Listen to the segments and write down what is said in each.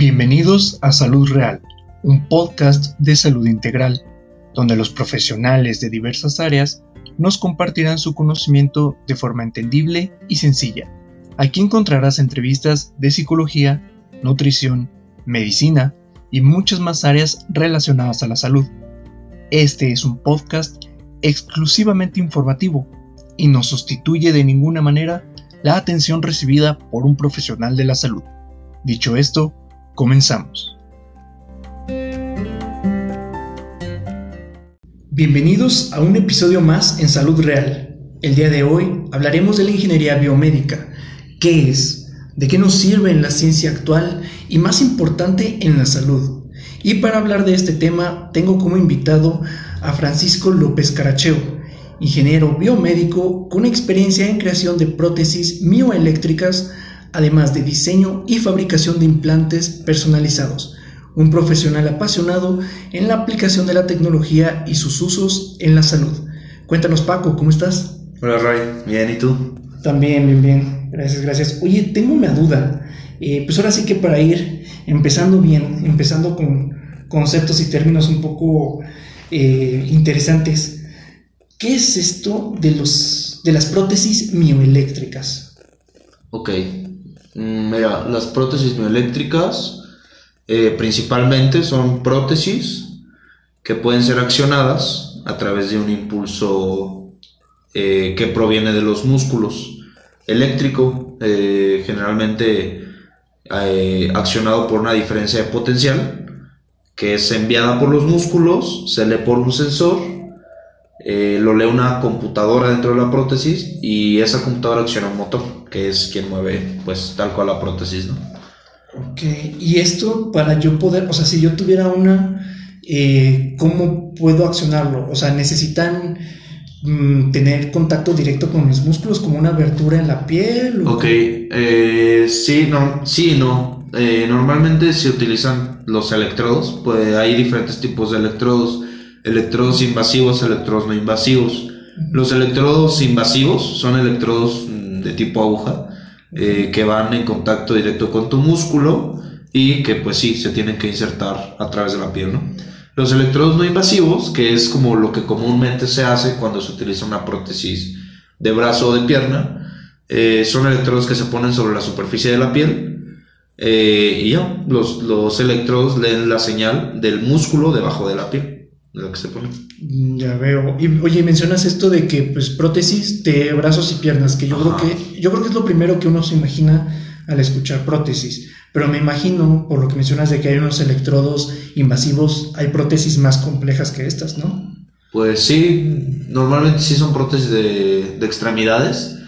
Bienvenidos a Salud Real, un podcast de salud integral, donde los profesionales de diversas áreas nos compartirán su conocimiento de forma entendible y sencilla. Aquí encontrarás entrevistas de psicología, nutrición, medicina y muchas más áreas relacionadas a la salud. Este es un podcast exclusivamente informativo y no sustituye de ninguna manera la atención recibida por un profesional de la salud. Dicho esto, comenzamos. Bienvenidos a un episodio más en Salud Real. El día de hoy hablaremos de la ingeniería biomédica. ¿Qué es? ¿De qué nos sirve en la ciencia actual y más importante en la salud? Y para hablar de este tema tengo como invitado a Francisco López Caracheo, ingeniero biomédico con experiencia en creación de prótesis mioeléctricas, además de diseño y fabricación de implantes personalizados un profesional apasionado en la aplicación de la tecnología y sus usos en la salud. Cuéntanos Paco, ¿cómo estás? Hola Ray, bien, ¿y tú? También, bien, bien, gracias, gracias. Oye, tengo una duda. Eh, pues ahora sí que para ir empezando bien, empezando con conceptos y términos un poco eh, interesantes, ¿qué es esto de, los, de las prótesis mioeléctricas? Ok, mira, las prótesis mioeléctricas eh, principalmente son prótesis que pueden ser accionadas a través de un impulso eh, que proviene de los músculos. Eléctrico, eh, generalmente accionado por una diferencia de potencial que es enviada por los músculos, se lee por un sensor, lo lee una computadora dentro de la prótesis y esa computadora acciona un motor, que es quien mueve pues tal cual la prótesis, ¿no? Ok, y esto para yo poder, o sea, si yo tuviera una, eh, ¿cómo puedo accionarlo? O sea, necesitan mm, tener contacto directo con mis músculos, como una abertura en la piel. ok, eh, sí, no, sí, no. Eh, normalmente se utilizan los electrodos, pues hay diferentes tipos de electrodos, electrodos invasivos, electrodos no invasivos. Los electrodos invasivos son electrodos mm, de tipo aguja eh, que van en contacto directo con tu músculo y que pues sí, se tienen que insertar a través de la piel. Los electrodos no invasivos, que es como lo que comúnmente se hace cuando se utiliza una prótesis de brazo o de pierna, eh, son electrodos que se ponen sobre la superficie de la piel eh, y ya, los, los electrodos leen la señal del músculo debajo de la piel lo que se pone. Mm, ya veo. Y oye, mencionas esto de que pues prótesis de brazos y piernas, que yo creo que yo creo que es lo primero que uno se imagina al escuchar prótesis. Pero me imagino, por lo que mencionas de que hay unos electrodos invasivos, hay prótesis más complejas que estas, ¿no? Pues sí, normalmente sí son prótesis de, extremidades,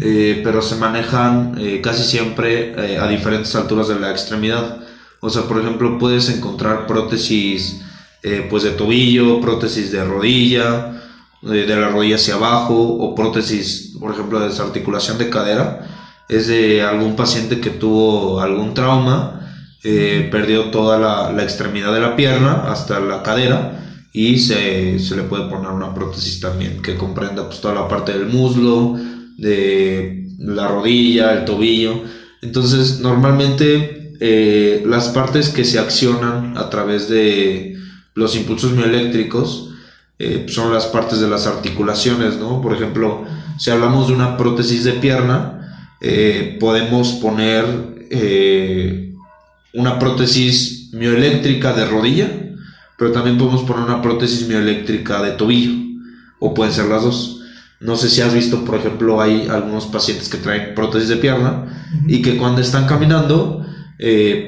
eh, pero se manejan eh, casi siempre eh, a diferentes alturas de la extremidad. O sea, por ejemplo, puedes encontrar prótesis eh, pues de tobillo, prótesis de rodilla, de, la rodilla hacia abajo, o prótesis, por ejemplo, de desarticulación de cadera, es de algún paciente que tuvo algún trauma, eh, perdió toda la, extremidad de la pierna hasta la cadera y se, le puede poner una prótesis también que comprenda pues, toda la parte del muslo, de la rodilla, el tobillo. Entonces, normalmente eh, las partes que se accionan a través de, los impulsos mioeléctricos eh, son las partes de las articulaciones, ¿no? Por ejemplo, si hablamos de una prótesis de pierna, eh, podemos poner eh, una prótesis mioeléctrica de rodilla, pero también podemos poner una prótesis mioeléctrica de tobillo, o pueden ser las dos. No sé si has visto, por ejemplo, hay algunos pacientes que traen prótesis de pierna y que cuando están caminando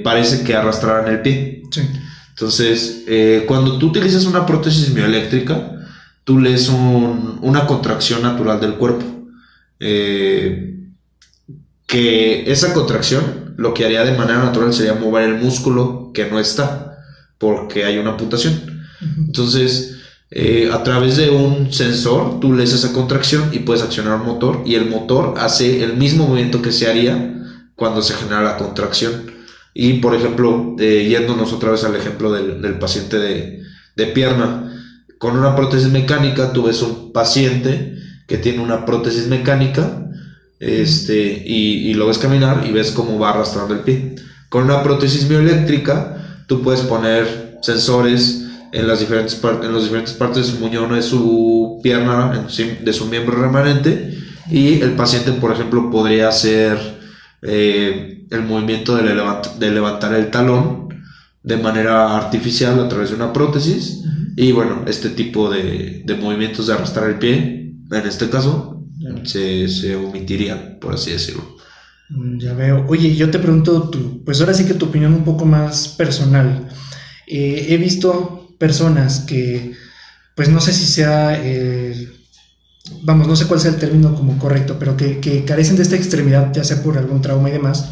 parece que arrastraran el pie. Sí. Entonces, eh, cuando tú utilizas una prótesis mioeléctrica, tú lees una contracción natural del cuerpo. Eh, que esa contracción lo que haría de manera natural sería mover el músculo que no está, porque hay una amputación. Entonces, eh, a través de un sensor, tú lees esa contracción y puedes accionar un motor, y el motor hace el mismo movimiento que se haría cuando se genera la contracción. Y por ejemplo, eh, yéndonos otra vez al ejemplo del, paciente de, pierna, con una prótesis mecánica tú ves un paciente que tiene una prótesis mecánica este, y, lo ves caminar y ves cómo va arrastrando el pie. Con una prótesis bioeléctrica, tú puedes poner sensores en las diferentes, en las diferentes partes de su muñón de su pierna, de su miembro remanente, y el paciente, por ejemplo, podría eh, el movimiento de, de levantar el talón de manera artificial a través de una prótesis y bueno, este tipo de, de, movimientos de arrastrar el pie, en este caso, se, se omitirían, por así decirlo. Mm, ya veo. Oye, yo te pregunto, tú, pues ahora sí que tu opinión un poco más personal. Eh, he visto personas que, pues no sé si sea, eh, vamos, no sé cuál sea el término como correcto, pero que, que, carecen de esta extremidad, ya sea por algún trauma y demás.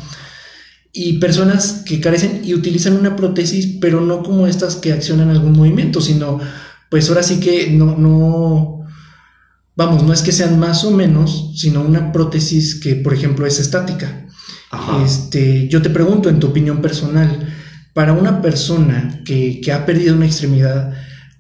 Y personas que carecen y utilizan una prótesis, pero no como estas que accionan algún movimiento, sino, pues ahora sí que no, no, vamos, no es que sean más o menos, sino una prótesis que, por ejemplo, es estática. Este, yo te pregunto, en tu opinión personal, para una persona que, ha perdido una extremidad,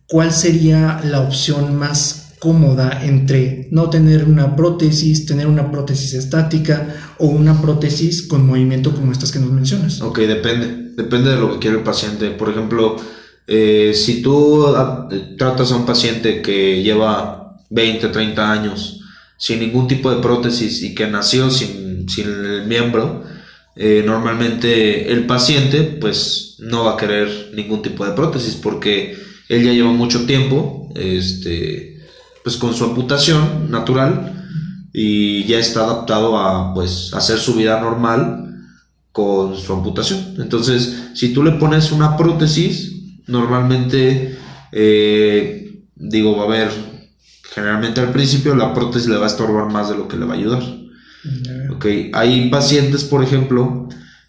¿cuál sería la opción más cómoda entre no tener una prótesis, tener una prótesis estática o una prótesis con movimiento como estas que nos mencionas? Ok, depende, depende de lo que quiere el paciente. Por ejemplo, eh, si tú ah, tratas a un paciente que lleva 20, 30 años sin ningún tipo de prótesis y que nació sin, el miembro, eh, normalmente el paciente pues no va a querer ningún tipo de prótesis porque él ya lleva mucho tiempo este, pues con su amputación natural y ya está adaptado a pues hacer su vida normal con su amputación. Entonces, si tú le pones una prótesis, normalmente eh, digo, va a haber Generalmente al principio la prótesis le va a estorbar más de lo que le va a ayudar. Okay. Hay pacientes, por ejemplo,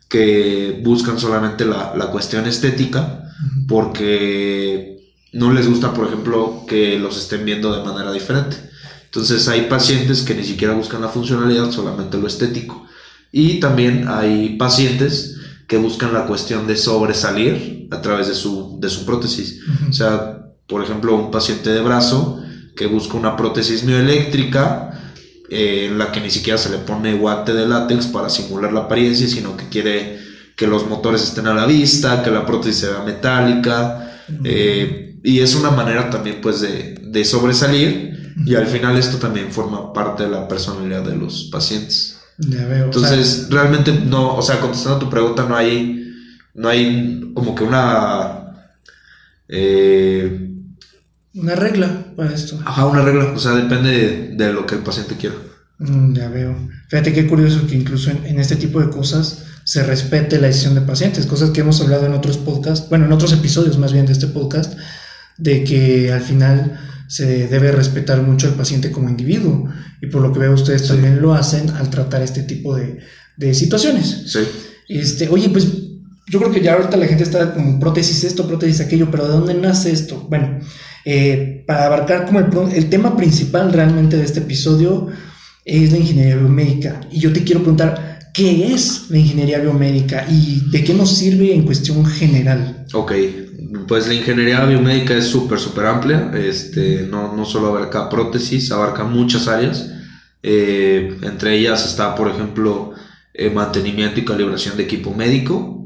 que buscan solamente la, la cuestión estética porque no les gusta, por ejemplo, que los estén viendo de manera diferente. Entonces hay pacientes que ni siquiera buscan la funcionalidad, solamente lo estético. Y también hay pacientes que buscan la cuestión de sobresalir a través de su, de su prótesis. O sea, por ejemplo, un paciente de brazo que busca una prótesis mioeléctrica eh, en la que ni siquiera se le pone guante de látex para simular la apariencia, sino que quiere que los motores estén a la vista, que la prótesis sea metálica, eh, y es una manera también pues de, sobresalir, y al final esto también forma parte de la personalidad de los pacientes. Entonces, realmente no, o sea, contestando a tu pregunta, no hay, no hay como que una... Eh, una regla para esto. Ajá, una regla, o sea, depende de, lo que el paciente quiera. Mm, ya veo. Fíjate qué curioso que incluso en, este tipo de cosas se respete la decisión de pacientes, cosas que hemos hablado en otros podcasts, bueno, en otros episodios más bien de este podcast, de que al final se debe respetar mucho al paciente como individuo. Y por lo que veo, ustedes también lo hacen al tratar este tipo de, de situaciones. Sí. Este, oye, pues yo creo que ya ahorita la gente está como prótesis esto, prótesis aquello, pero ¿de dónde nace esto? Bueno, eh, para abarcar como el, tema principal realmente de este episodio es la ingeniería biomédica. Y yo te quiero preguntar, ¿qué es la ingeniería biomédica y de qué nos sirve en cuestión general? Ok, pues la ingeniería biomédica es súper, súper amplia. Este, no, no solo abarca prótesis, abarca muchas áreas. Eh, entre ellas está, por ejemplo, eh, mantenimiento y calibración de equipo médico,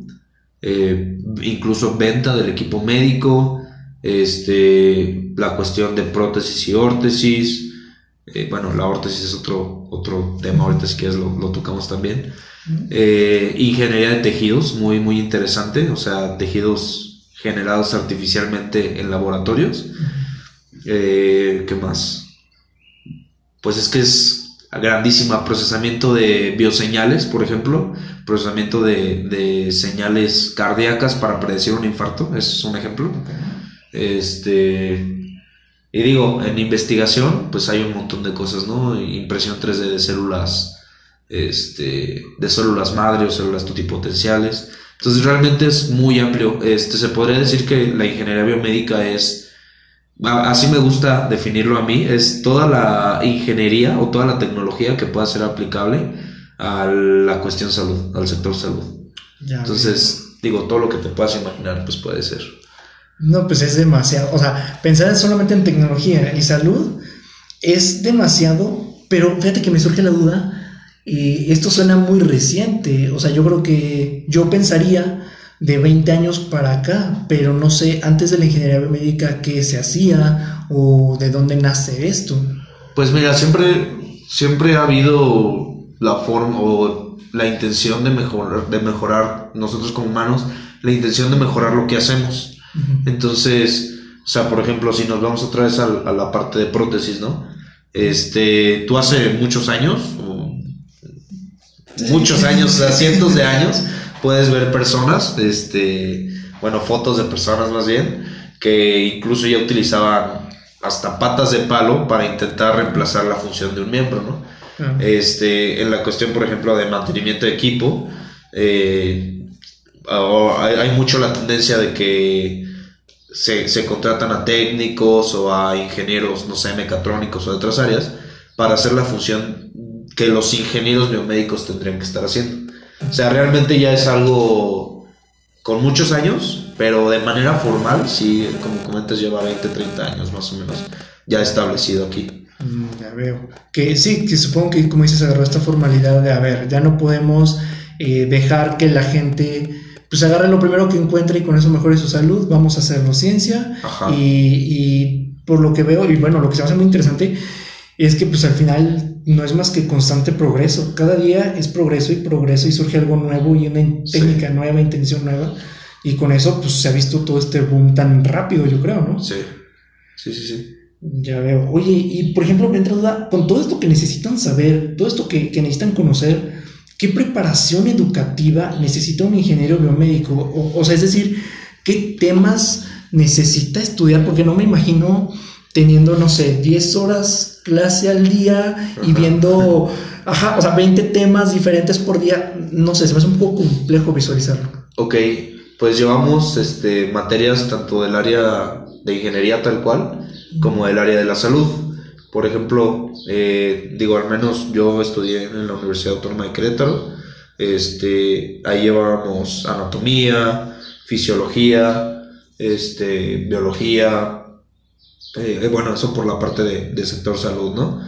incluso venta del equipo médico, este, la cuestión de prótesis y órtesis, eh, bueno, la órtesis es otro, otro tema, ahorita si quieres lo, lo tocamos también. Eh, ingeniería de tejidos, muy, muy interesante, o sea, tejidos generados artificialmente en laboratorios. Eh, ¿Qué más? Pues es que es grandísima, procesamiento de bioseñales, por ejemplo, procesamiento de, de señales cardíacas para predecir un infarto, es un ejemplo. Este, y digo, en investigación, pues hay un montón de cosas, ¿no? Impresión 3D de células, este, de células madre o células totipotenciales. Entonces realmente es muy amplio. Este, se podría decir que la ingeniería biomédica es, así me gusta definirlo a mí, es toda la ingeniería o toda la tecnología que pueda ser aplicable a la cuestión salud, al sector salud. Entonces, digo, todo lo que te puedas imaginar, pues puede ser. No, pues es demasiado. O sea, pensar solamente en tecnología y salud es demasiado, pero fíjate que me surge la duda, Y esto suena muy reciente, o sea, yo creo que yo pensaría de 20 años para acá, pero no sé, antes de la ingeniería biomédica, qué se hacía o de dónde nace esto. Pues mira, siempre, siempre ha habido la forma o la intención de mejorar, de mejorar nosotros como humanos, la intención de mejorar lo que hacemos. Entonces, o sea, por ejemplo, si nos vamos otra vez a, a, la parte de prótesis, ¿no? Este, tú hace muchos años, muchos años, o sea, cientos de años, puedes ver personas, este, bueno, fotos de personas más bien, que incluso ya utilizaban hasta patas de palo para intentar reemplazar la función de un miembro, ¿no? Este, en la cuestión, por ejemplo, de mantenimiento de equipo, eh, hay, hay, mucho la tendencia de que se, se, contratan a técnicos o a ingenieros, no sé, mecatrónicos o de otras áreas, para hacer la función que los ingenieros biomédicos tendrían que estar haciendo. O sea, realmente ya es algo con muchos años, pero de manera formal, sí, como comentas, lleva 20, 30 años más o menos ya establecido aquí. Mm, ya veo. Que sí, que supongo que, como dices, agarró esta formalidad de, a ver, ya no podemos eh, dejar que la gente pues agarre lo primero que encuentre y con eso mejore su salud, vamos a hacerlo ciencia. Y, y, por lo que veo, y bueno, lo que se me hace muy interesante es que pues al final no es más que constante progreso. Cada día es progreso y progreso y surge algo nuevo y una técnica nueva, intención nueva. Y con eso pues se ha visto todo este boom tan rápido, yo creo, ¿no? Sí, sí, sí, sí. Ya veo. Oye, y por ejemplo, me entra duda, con todo esto que necesitan saber, todo esto que, que necesitan conocer, ¿qué preparación educativa necesita un ingeniero biomédico? O, o sea, es decir, ¿qué temas necesita estudiar? Porque no me imagino teniendo, no sé, 10 horas clase al día y viendo, ajá, o sea, 20 temas diferentes por día, no sé, se me hace un poco complejo visualizarlo. Ok, pues llevamos este, materias tanto del área de ingeniería tal cual como del área de la salud. Por ejemplo, eh, digo, al menos yo estudié en la Universidad Autónoma de Querétaro, este, ahí llevábamos anatomía, fisiología, este, biología, eh, bueno, eso por la parte de, sector salud, ¿no?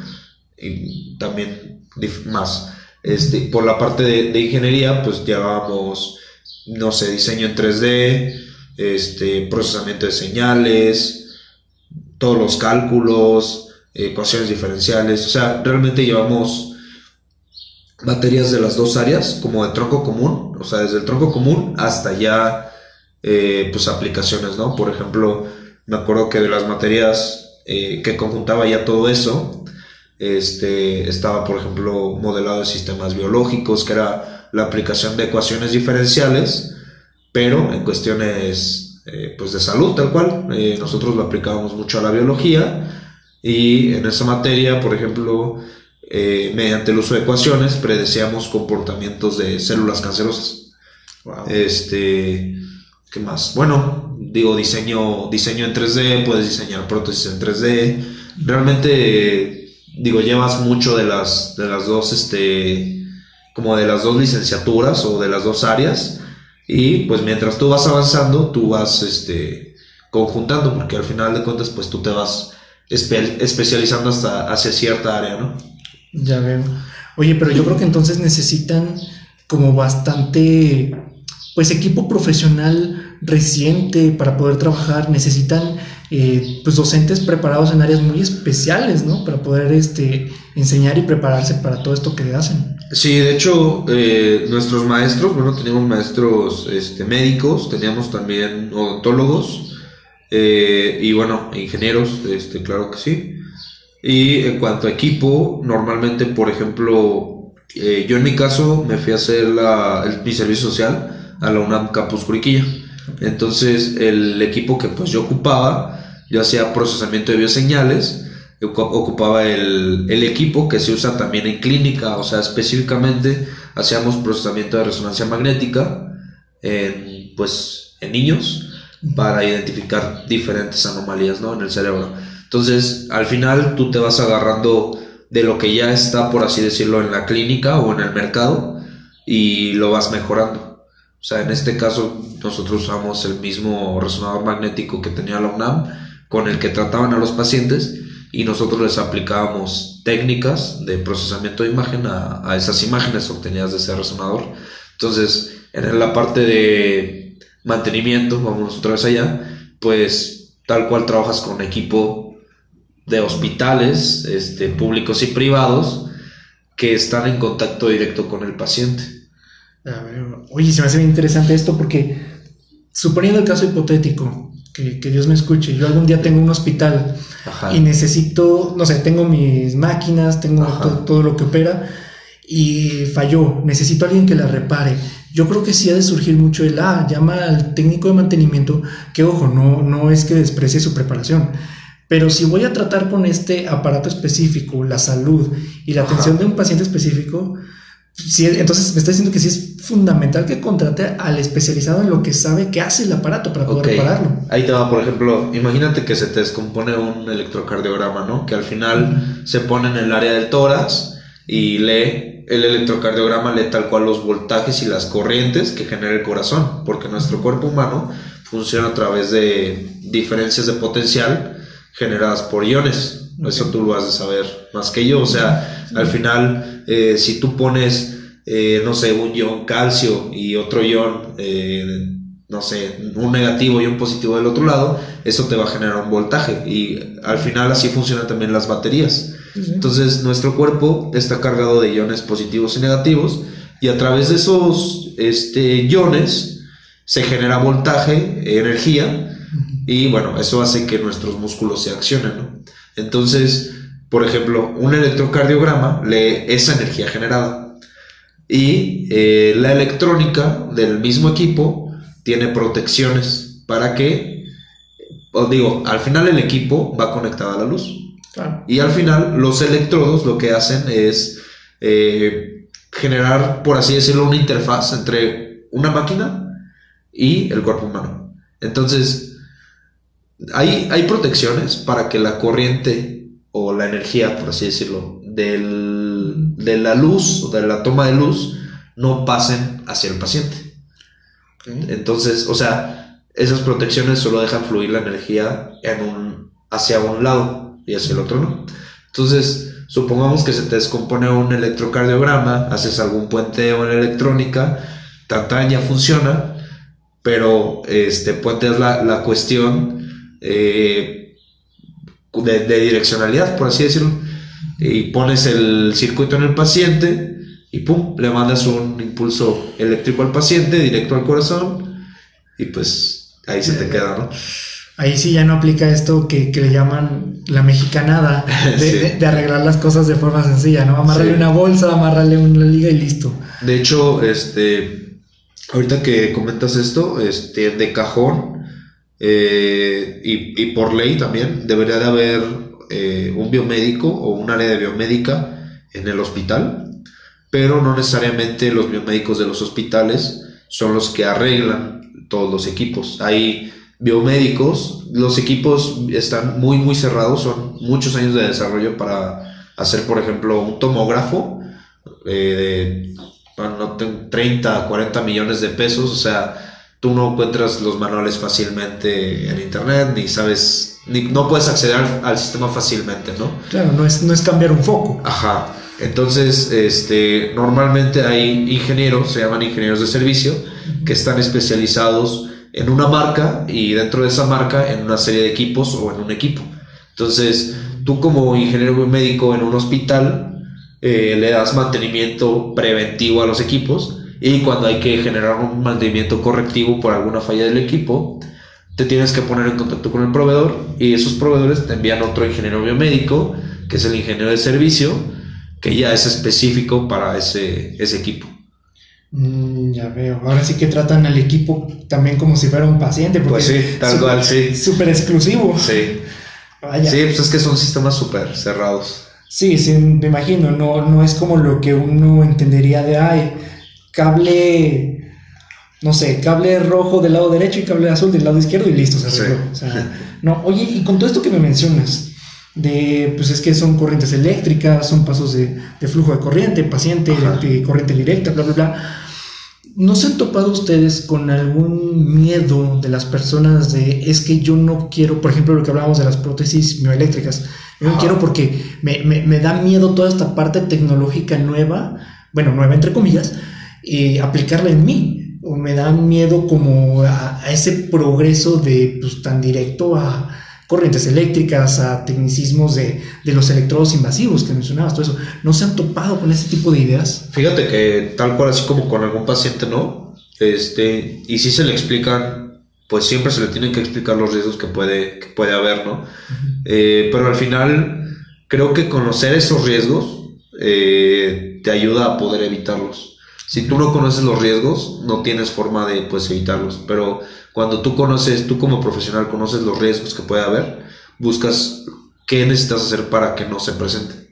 Y también más. Este, por la parte de, de, ingeniería, pues llevábamos, no sé, diseño en 3D, este, procesamiento de señales, todos los cálculos, ecuaciones diferenciales, o sea, realmente llevamos materias de las dos áreas, como de tronco común, o sea, desde el tronco común hasta ya, eh, pues, aplicaciones, ¿no? Por ejemplo, me acuerdo que de las materias eh, que conjuntaba ya todo eso, este, estaba, por ejemplo, modelado de sistemas biológicos, que era la aplicación de ecuaciones diferenciales, pero en cuestiones eh, pues de salud, tal cual. Eh, nosotros lo aplicábamos mucho a la biología y en esa materia, por ejemplo, mediante el uso de ecuaciones, predecíamos comportamientos de células cancerosas. Este, ¿qué más? Bueno, digo, diseño, diseño en 3D, puedes diseñar prótesis en 3D. Realmente, digo, llevas mucho de las, de las dos, este, como de las dos licenciaturas o de las dos áreas. Y pues mientras tú vas avanzando, tú vas, este, conjuntando, porque al final de cuentas, pues tú te vas espe especializando hasta hacia cierta área, ¿no? Ya veo. Oye, pero yo creo que entonces necesitan como bastante, pues equipo profesional reciente para poder trabajar, necesitan eh, pues docentes preparados en áreas muy especiales, ¿no? Para poder este, enseñar y prepararse para todo esto que hacen. Sí, de hecho, eh, nuestros maestros, bueno, teníamos maestros este, médicos, teníamos también odontólogos eh, y bueno, ingenieros, este, claro que sí. Y en cuanto a equipo, normalmente, por ejemplo, yo en mi caso me fui a hacer la, mi servicio social a la UNAM Campus Curiquilla. Entonces, el equipo que pues yo ocupaba, yo hacía procesamiento de bioseñales, ocupaba el, el, equipo que se usa también en clínica, o sea, específicamente hacíamos procesamiento de resonancia magnética en, pues, en niños para identificar diferentes anomalías ¿no? en el cerebro. Entonces, al final tú te vas agarrando de lo que ya está, por así decirlo, en la clínica o en el mercado y lo vas mejorando. O sea, en este caso nosotros usamos el mismo resonador magnético que tenía la UNAM con el que trataban a los pacientes y nosotros les aplicábamos técnicas de procesamiento de imagen a, a esas imágenes obtenidas de ese resonador. Entonces, en la parte de mantenimiento, vamos otra vez allá, pues tal cual trabajas con equipo de hospitales, este, públicos y privados, que están en contacto directo con el paciente. Oye, se me hace bien interesante esto porque, suponiendo el caso hipotético, que, que Dios me escuche, yo algún día tengo un hospital y necesito, no sé, tengo mis máquinas, tengo todo, lo que opera y falló, necesito a alguien que la repare. Yo creo que sí ha de surgir mucho el, ah, llama al técnico de mantenimiento, que ojo, no, no es que desprecie su preparación, pero si voy a tratar con este aparato específico, la salud y la atención de un paciente específico, entonces me está diciendo que sí es fundamental que contrate al especializado en lo que sabe que hace el aparato para poder repararlo. Ahí te va, por ejemplo, imagínate que se te descompone un electrocardiograma, ¿no? Que al final se pone en el área del tórax y lee el electrocardiograma, lee tal cual los voltajes y las corrientes que genera el corazón, porque nuestro cuerpo humano funciona a través de diferencias de potencial generadas por iones. Eso tú lo has de saber más que yo. O sea, al final, eh, si tú pones, eh, no sé, un ion calcio y otro ion, eh, no sé, un negativo y un positivo del otro lado, eso te va a generar un voltaje. Y al final así funcionan también las baterías. Entonces, nuestro cuerpo está cargado de iones positivos y negativos. Y a través de esos este, iones se genera voltaje, energía, y bueno, eso hace que nuestros músculos se accionen, ¿no? Entonces, por ejemplo, un electrocardiograma lee esa energía generada. Y eh, la electrónica del mismo equipo tiene protecciones para que, os digo, al final el equipo va conectado a la luz. Y al final los electrodos lo que hacen es eh, generar, por así decirlo, una interfaz entre una máquina y el cuerpo humano. Entonces, hay, hay protecciones para que la corriente o la energía, por así decirlo, del, de la luz o de la toma de luz no pasen hacia el paciente. Entonces, o sea, esas protecciones solo dejan fluir la energía en un, hacia un lado y hacia el otro no. Entonces, supongamos que se te descompone un electrocardiograma, haces algún puenteo en electrónica, tan, ya funciona, pero este puente la, la cuestión eh, de, direccionalidad, por así decirlo, y pones el circuito en el paciente y pum, le mandas un impulso eléctrico al paciente, directo al corazón, y pues ahí se te queda, ¿no? Ahí sí ya no aplica esto que, le llaman la mexicanada, de, arreglar las cosas de forma sencilla, ¿no? Amarrarle una bolsa, amarrarle una liga y listo. De hecho, este, ahorita que comentas esto, este, de cajón, eh, y, por ley también debería de haber eh, un biomédico o un área de biomédica en el hospital, pero no necesariamente los biomédicos de los hospitales son los que arreglan todos los equipos. Hay biomédicos, los equipos están muy muy cerrados, son muchos años de desarrollo para hacer, por ejemplo, un tomógrafo eh, de 30, 40 millones de pesos, o sea, tú no encuentras los manuales fácilmente en internet, ni sabes, ni, no puedes acceder al, sistema fácilmente, ¿no? Claro, no es, no es cambiar un foco. Ajá. Entonces, este, normalmente hay ingenieros, se llaman ingenieros de servicio, que están especializados en una marca y dentro de esa marca en una serie de equipos o en un equipo. Entonces, tú como ingeniero médico en un hospital, eh, le das mantenimiento preventivo a los equipos y cuando hay que generar un mantenimiento correctivo por alguna falla del equipo, te tienes que poner en contacto con el proveedor y esos proveedores te envían otro ingeniero biomédico, que es el ingeniero de servicio, que ya es específico para ese, ese equipo. Mm, ya veo. Ahora sí que tratan al equipo también como si fuera un paciente. pues sí, tal cual, sí. Súper exclusivo. Sí. Sí, pues es que son sistemas súper cerrados. Sí, sí, me imagino. No, no es como lo que uno entendería de, ay, cable, no sé, cable rojo del lado derecho y cable azul del lado izquierdo y listo, se arregló. O sea, no, oye, y con todo esto que me mencionas, de, pues es que son corrientes eléctricas, son pasos de, flujo de corriente, paciente, de corriente directa, bla, bla, bla. ¿No se han topado ustedes con algún miedo de las personas de es que yo no quiero, por ejemplo, lo que hablábamos de las prótesis mioeléctricas, Yo no quiero porque me, me, me, da miedo toda esta parte tecnológica nueva, bueno, nueva entre comillas, y aplicarla en mí. O me da miedo como a, a ese progreso de pues, tan directo a corrientes eléctricas, a tecnicismos de, de, los electrodos invasivos que mencionabas, todo eso. ¿No se han topado con ese tipo de ideas? Fíjate que tal cual así como con algún paciente, ¿no? Este, y si se le explican, pues siempre se le tienen que explicar los riesgos que puede, que puede haber, ¿no? Uh -huh. eh, pero al final, creo que conocer esos riesgos eh, te ayuda a poder evitarlos. Si tú no conoces los riesgos, no tienes forma de pues evitarlos, pero cuando tú conoces, tú como profesional conoces los riesgos que puede haber, buscas qué necesitas hacer para que no se presenten.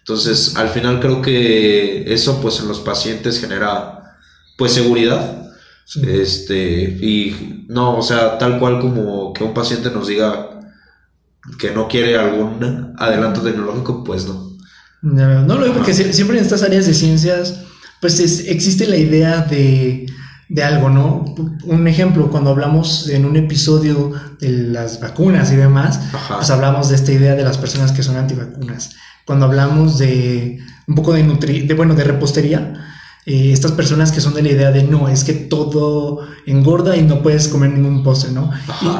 Entonces, al final creo que eso pues en los pacientes genera pues seguridad. Sí. Este, y no, o sea, tal cual como que un paciente nos diga que no quiere algún adelanto tecnológico, pues no. No, no lo digo porque siempre en estas áreas de ciencias pues es, existe la idea de, de, algo, ¿no? Un ejemplo, cuando hablamos en un episodio de las vacunas y demás, Ajá. pues hablamos de esta idea de las personas que son antivacunas. Cuando hablamos de un poco de, nutri de bueno, de repostería, eh, estas personas que son de la idea de no, es que todo engorda y no puedes comer ningún postre, ¿no?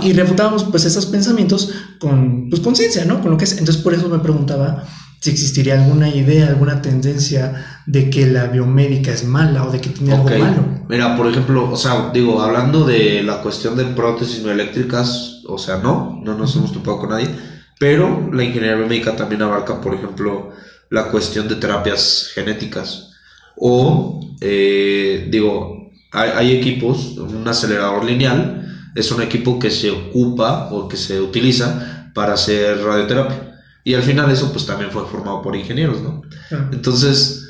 Y, y, refutamos pues esos pensamientos con pues, conciencia, ¿no? Con lo que es. Entonces por eso me preguntaba si existiría alguna idea, alguna tendencia de que la biomédica es mala o de que tiene okay. algo malo. Mira, por ejemplo, o sea, digo, hablando de la cuestión de prótesis no eléctricas, o sea, no, no nos hemos topado con nadie, pero la ingeniería biomédica también abarca, por ejemplo, la cuestión de terapias genéticas. O, eh, digo, hay, hay equipos, un acelerador lineal es un equipo que se ocupa o que se utiliza para hacer radioterapia. Y al final eso pues también fue formado por ingenieros, ¿no? Entonces,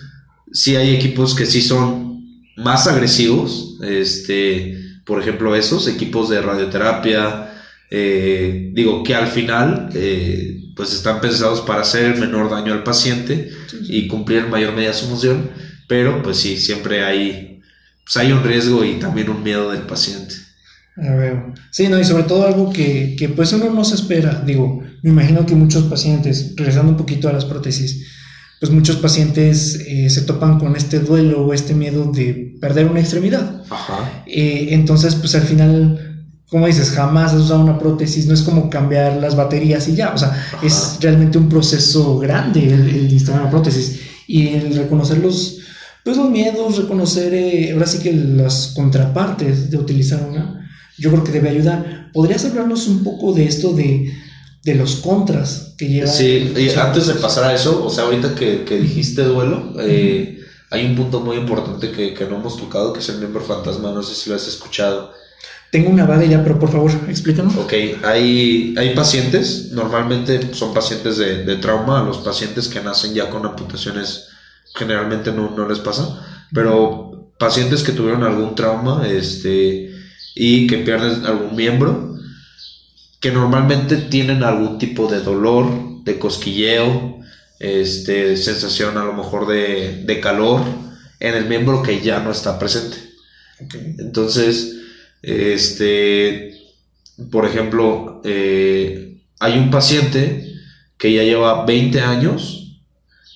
sí hay equipos que sí son más agresivos, este, por ejemplo esos, equipos de radioterapia, eh, digo que al final eh, pues están pensados para hacer el menor daño al paciente sí. y cumplir en mayor medida su función, pero pues sí, siempre hay, pues hay un riesgo y también un miedo del paciente. A ver. Sí, no, y sobre todo algo que, que pues uno no se espera. Digo, me imagino que muchos pacientes, regresando un poquito a las prótesis, pues muchos pacientes eh, se topan con este duelo o este miedo de perder una extremidad. Ajá. Eh, entonces, pues al final, como dices, jamás has usado una prótesis, no es como cambiar las baterías y ya, o sea, Ajá. es realmente un proceso grande el, el, instalar una prótesis y el reconocer los, pues los miedos, reconocer eh, ahora sí que las contrapartes de utilizar una yo creo que debe ayudar. ¿Podrías hablarnos un poco de esto de, de los contras que lleva? Sí, y antes de pasar a eso, o sea, ahorita que, que dijiste duelo, eh, hay un punto muy importante que, que, no hemos tocado, que es el miembro fantasma, no sé si lo has escuchado. Tengo una vaga ya, pero por favor, explícanos. Ok, hay, hay pacientes, normalmente son pacientes de, de trauma, los pacientes que nacen ya con amputaciones generalmente no, no les pasa, pero pacientes que tuvieron algún trauma, este y que pierden algún miembro, que normalmente tienen algún tipo de dolor, de cosquilleo, este, sensación a lo mejor de, de calor en el miembro que ya no está presente. Okay. Entonces, este, por ejemplo, eh, hay un paciente que ya lleva 20 años,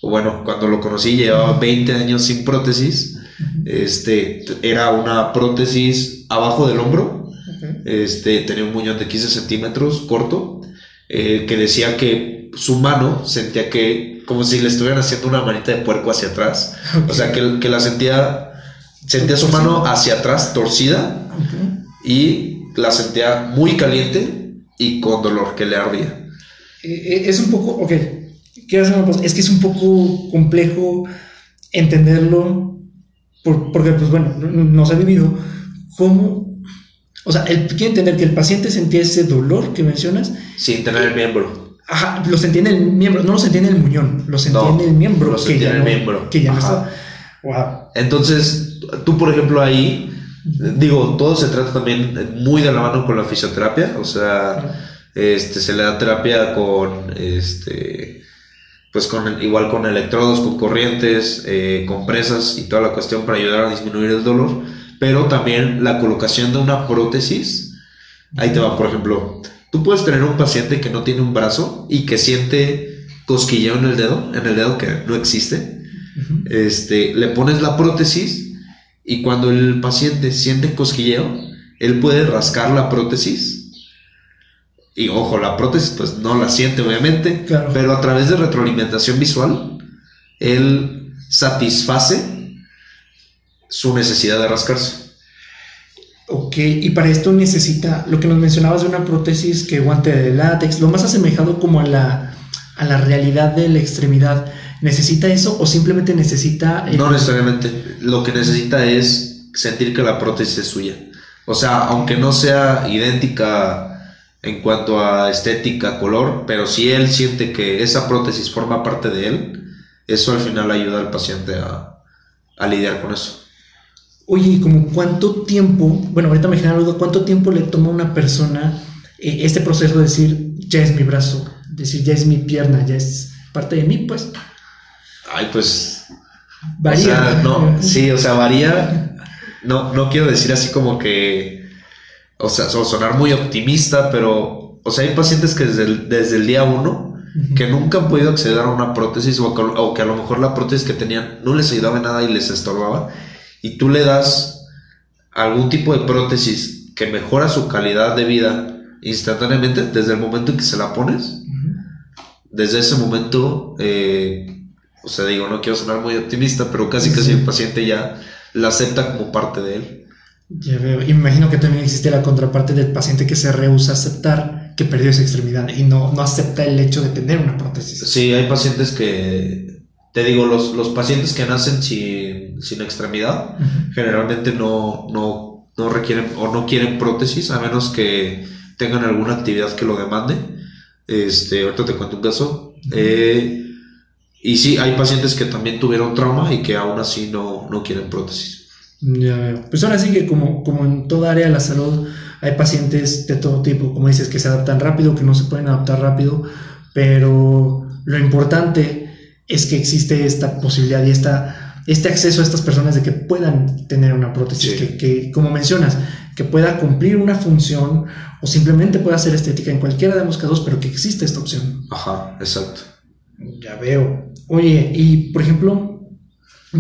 o bueno, cuando lo conocí llevaba 20 años sin prótesis, este, era una prótesis abajo del hombro. Okay. Este, tenía un muñón de 15 centímetros corto. Eh, que decía que su mano sentía que, como si le estuvieran haciendo una manita de puerco hacia atrás. Okay. O sea, que, que, la sentía, sentía su mano hacia atrás, torcida, okay. y la sentía muy caliente y con dolor, que le ardía. Eh, es un poco, ok, quiero hacer una cosa, es que es un poco complejo entenderlo por, porque, pues bueno, nos ha vivido cómo, o sea, él quiere entender que el paciente sentía ese dolor que mencionas. Sin tener el miembro. Ajá, lo sentía en el miembro, no lo sentía en el muñón, lo sentía no, en el miembro. Lo sentía en el no, miembro. Que ya no está. Wow. Entonces, tú, por ejemplo, ahí, digo, todo se trata también muy de la mano con la fisioterapia, o sea, este, se le da terapia con, este, pues con igual con electrodos, con corrientes, eh, compresas y toda la cuestión para ayudar a disminuir el dolor, pero también la colocación de una prótesis. Ahí te va, por ejemplo, tú puedes tener un paciente que no tiene un brazo y que siente cosquilleo en el dedo, en el dedo que no existe. Este, le pones la prótesis y cuando el paciente siente cosquilleo, él puede rascar la prótesis. Y ojo, la prótesis pues no la siente obviamente, pero a través de retroalimentación visual, él satisface su necesidad de rascarse. Ok, y para esto necesita lo que nos mencionabas de una prótesis que guante de látex, lo más asemejado como a la, a la realidad de la extremidad. ¿Necesita eso o simplemente necesita... No necesariamente, lo que necesita es sentir que la prótesis es suya. O sea, aunque no sea idéntica en cuanto a estética, color, pero si él siente que esa prótesis forma parte de él, eso al final ayuda al paciente a, a lidiar con eso. Oye, ¿como cuánto tiempo, bueno, ahorita me genera duda, cuánto tiempo le toma a una persona eh, este proceso de decir, ya es mi brazo, decir, ya es mi pierna, ya es parte de mí, pues? Ay, pues... Varía. no, sí, o sea, varía. No, no quiero decir así como que, o sea, sonar muy optimista, pero, o sea, hay pacientes que desde el, desde el día uno que nunca han podido acceder a una prótesis o que, a lo mejor la prótesis que tenían no les ayudaba en nada y les estorbaba y tú le das algún tipo de prótesis que mejora su calidad de vida instantáneamente desde el momento en que se la pones, desde ese momento, eh, o sea, digo, no quiero sonar muy optimista, pero casi casi el paciente ya la acepta como parte de él. Ya veo. Imagino que también existe la contraparte del paciente que se rehúsa a aceptar que perdió esa extremidad y no, no acepta el hecho de tener una prótesis. Sí, hay pacientes que, te digo, los, los pacientes que nacen sin, sin extremidad generalmente no, no, no requieren o no quieren prótesis a menos que tengan alguna actividad que lo demande. Este, ahorita te cuento un caso. Eh, y sí, hay pacientes que también tuvieron trauma y que aún así no, no quieren prótesis. Ya veo. Pues ahora sí que como, como en toda área de la salud hay pacientes de todo tipo, como dices, que se adaptan rápido, que no se pueden adaptar rápido, pero lo importante es que existe esta posibilidad y esta, este acceso a estas personas de que puedan tener una prótesis, que, que, como mencionas, que pueda cumplir una función o simplemente pueda ser estética en cualquiera de los casos, pero que existe esta opción. Ajá, exacto. Ya veo. Oye, y por ejemplo,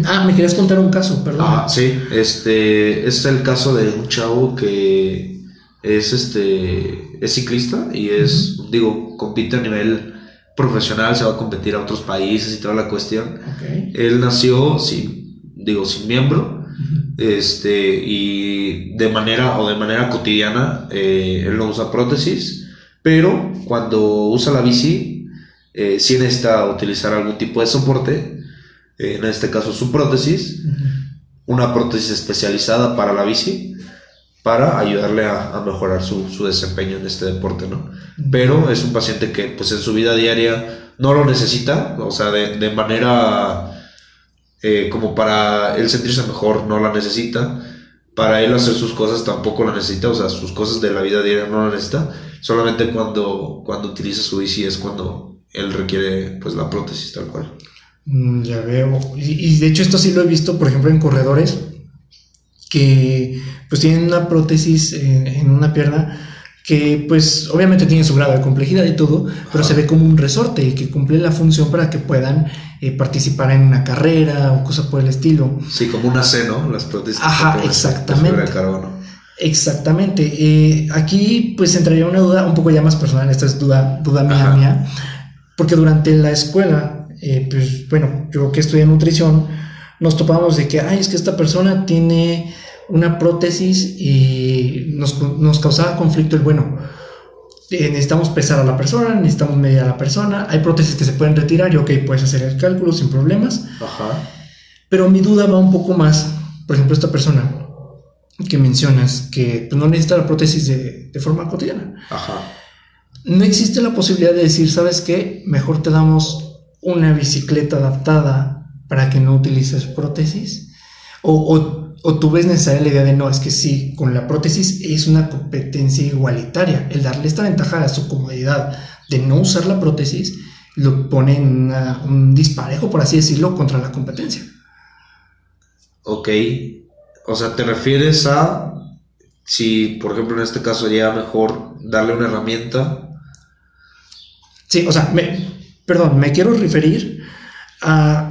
Ah, me querías contar un caso, perdón. Ah, sí, este es el caso de un chavo que es este es ciclista y es, digo, compite a nivel profesional, se va a competir a otros países y toda la cuestión. Él nació sin, digo, sin miembro, este, y de manera o de manera cotidiana eh, él no usa prótesis, pero cuando usa la bici eh, sí necesita utilizar algún tipo de soporte en este caso su prótesis, una prótesis especializada para la bici, para ayudarle a, mejorar su, desempeño en este deporte, ¿no? Pero es un paciente que pues en su vida diaria no lo necesita, o sea, de, manera eh, como para él sentirse mejor no la necesita, para él hacer sus cosas tampoco la necesita, o sea, sus cosas de la vida diaria no la necesita, solamente cuando, cuando utiliza su bici es cuando él requiere pues la prótesis tal cual. Mm, ya veo. Y, de hecho esto sí lo he visto, por ejemplo, en corredores que pues tienen una prótesis en, una pierna que pues obviamente tiene su grado de complejidad y todo, pero se ve como un resorte y que cumple la función para que puedan eh, participar en una carrera o cosas por el estilo. Sí, como una C, ¿no? Las prótesis. Ajá, exactamente. Exactamente. Eh, aquí pues entraría una duda un poco ya más personal, esta es duda, duda mía, mía, porque durante la escuela eh, pues bueno, yo que estudié nutrición, nos topamos de que, ay, es que esta persona tiene una prótesis y nos, nos causaba conflicto el, bueno, eh, necesitamos pesar a la persona, necesitamos medir a la persona, hay prótesis que se pueden retirar y ok, puedes hacer el cálculo sin problemas. Ajá. Pero mi duda va un poco más, por ejemplo, esta persona que mencionas que pues, no necesita la prótesis de, de forma cotidiana. Ajá. No existe la posibilidad de decir, ¿sabes qué? Mejor te damos una bicicleta adaptada para que no utilices prótesis? O, o, tú ves necesaria la idea de no, es que sí, con la prótesis es una competencia igualitaria. El darle esta ventaja a su comodidad de no usar la prótesis lo pone en un disparejo, por así decirlo, contra la competencia. Ok, o sea, te refieres a si, por ejemplo, en este caso sería mejor darle una herramienta. Sí, o sea, me, perdón, me quiero referir a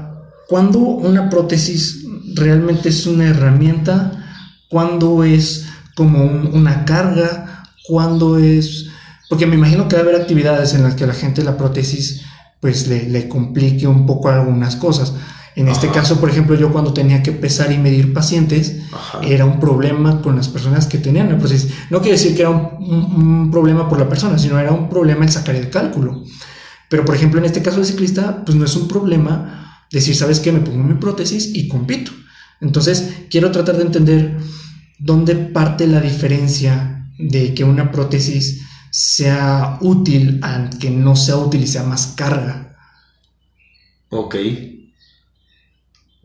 cuando una prótesis realmente es una herramienta, cuando es como una carga, cuando es... Porque me imagino que va a haber actividades en las que la gente la prótesis pues le, complique un poco algunas cosas. En este caso, por ejemplo, yo cuando tenía que pesar y medir pacientes, era un problema con las personas que tenían la prótesis. No quiere decir que era un, problema por la persona, sino era un problema el sacar el cálculo. Pero, por ejemplo, en este caso del ciclista, pues no es un problema decir, ¿sabes qué? Me pongo mi prótesis y compito. Entonces, quiero tratar de entender dónde parte la diferencia de que una prótesis sea útil a que no sea útil y sea más carga. Ok.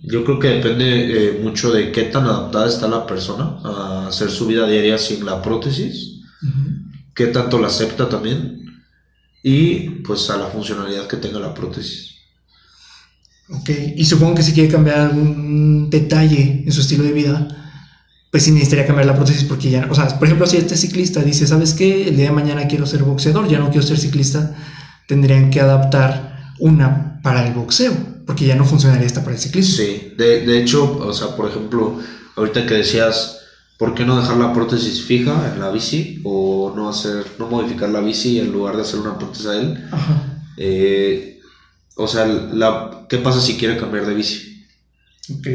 Yo creo que depende eh, mucho de qué tan adaptada está la persona a hacer su vida diaria sin la prótesis, qué tanto la acepta también y pues a la funcionalidad que tenga la prótesis. Ok, y supongo que si quiere cambiar algún detalle en su estilo de vida, pues sí necesitaría cambiar la prótesis porque ya, o sea, por ejemplo, si este ciclista dice, ¿sabes qué? El día de mañana quiero ser boxeador, ya no quiero ser ciclista, tendrían que adaptar una para el boxeo, porque ya no funcionaría esta para el ciclismo. Sí, de, de hecho, o sea, por ejemplo, ahorita que decías, ¿por qué no dejar la prótesis fija en la bici o no hacer, no modificar la bici en lugar de hacer una prótesis a él? Ajá. Eh, o sea, la, ¿qué pasa si quiere cambiar de bici? Ok.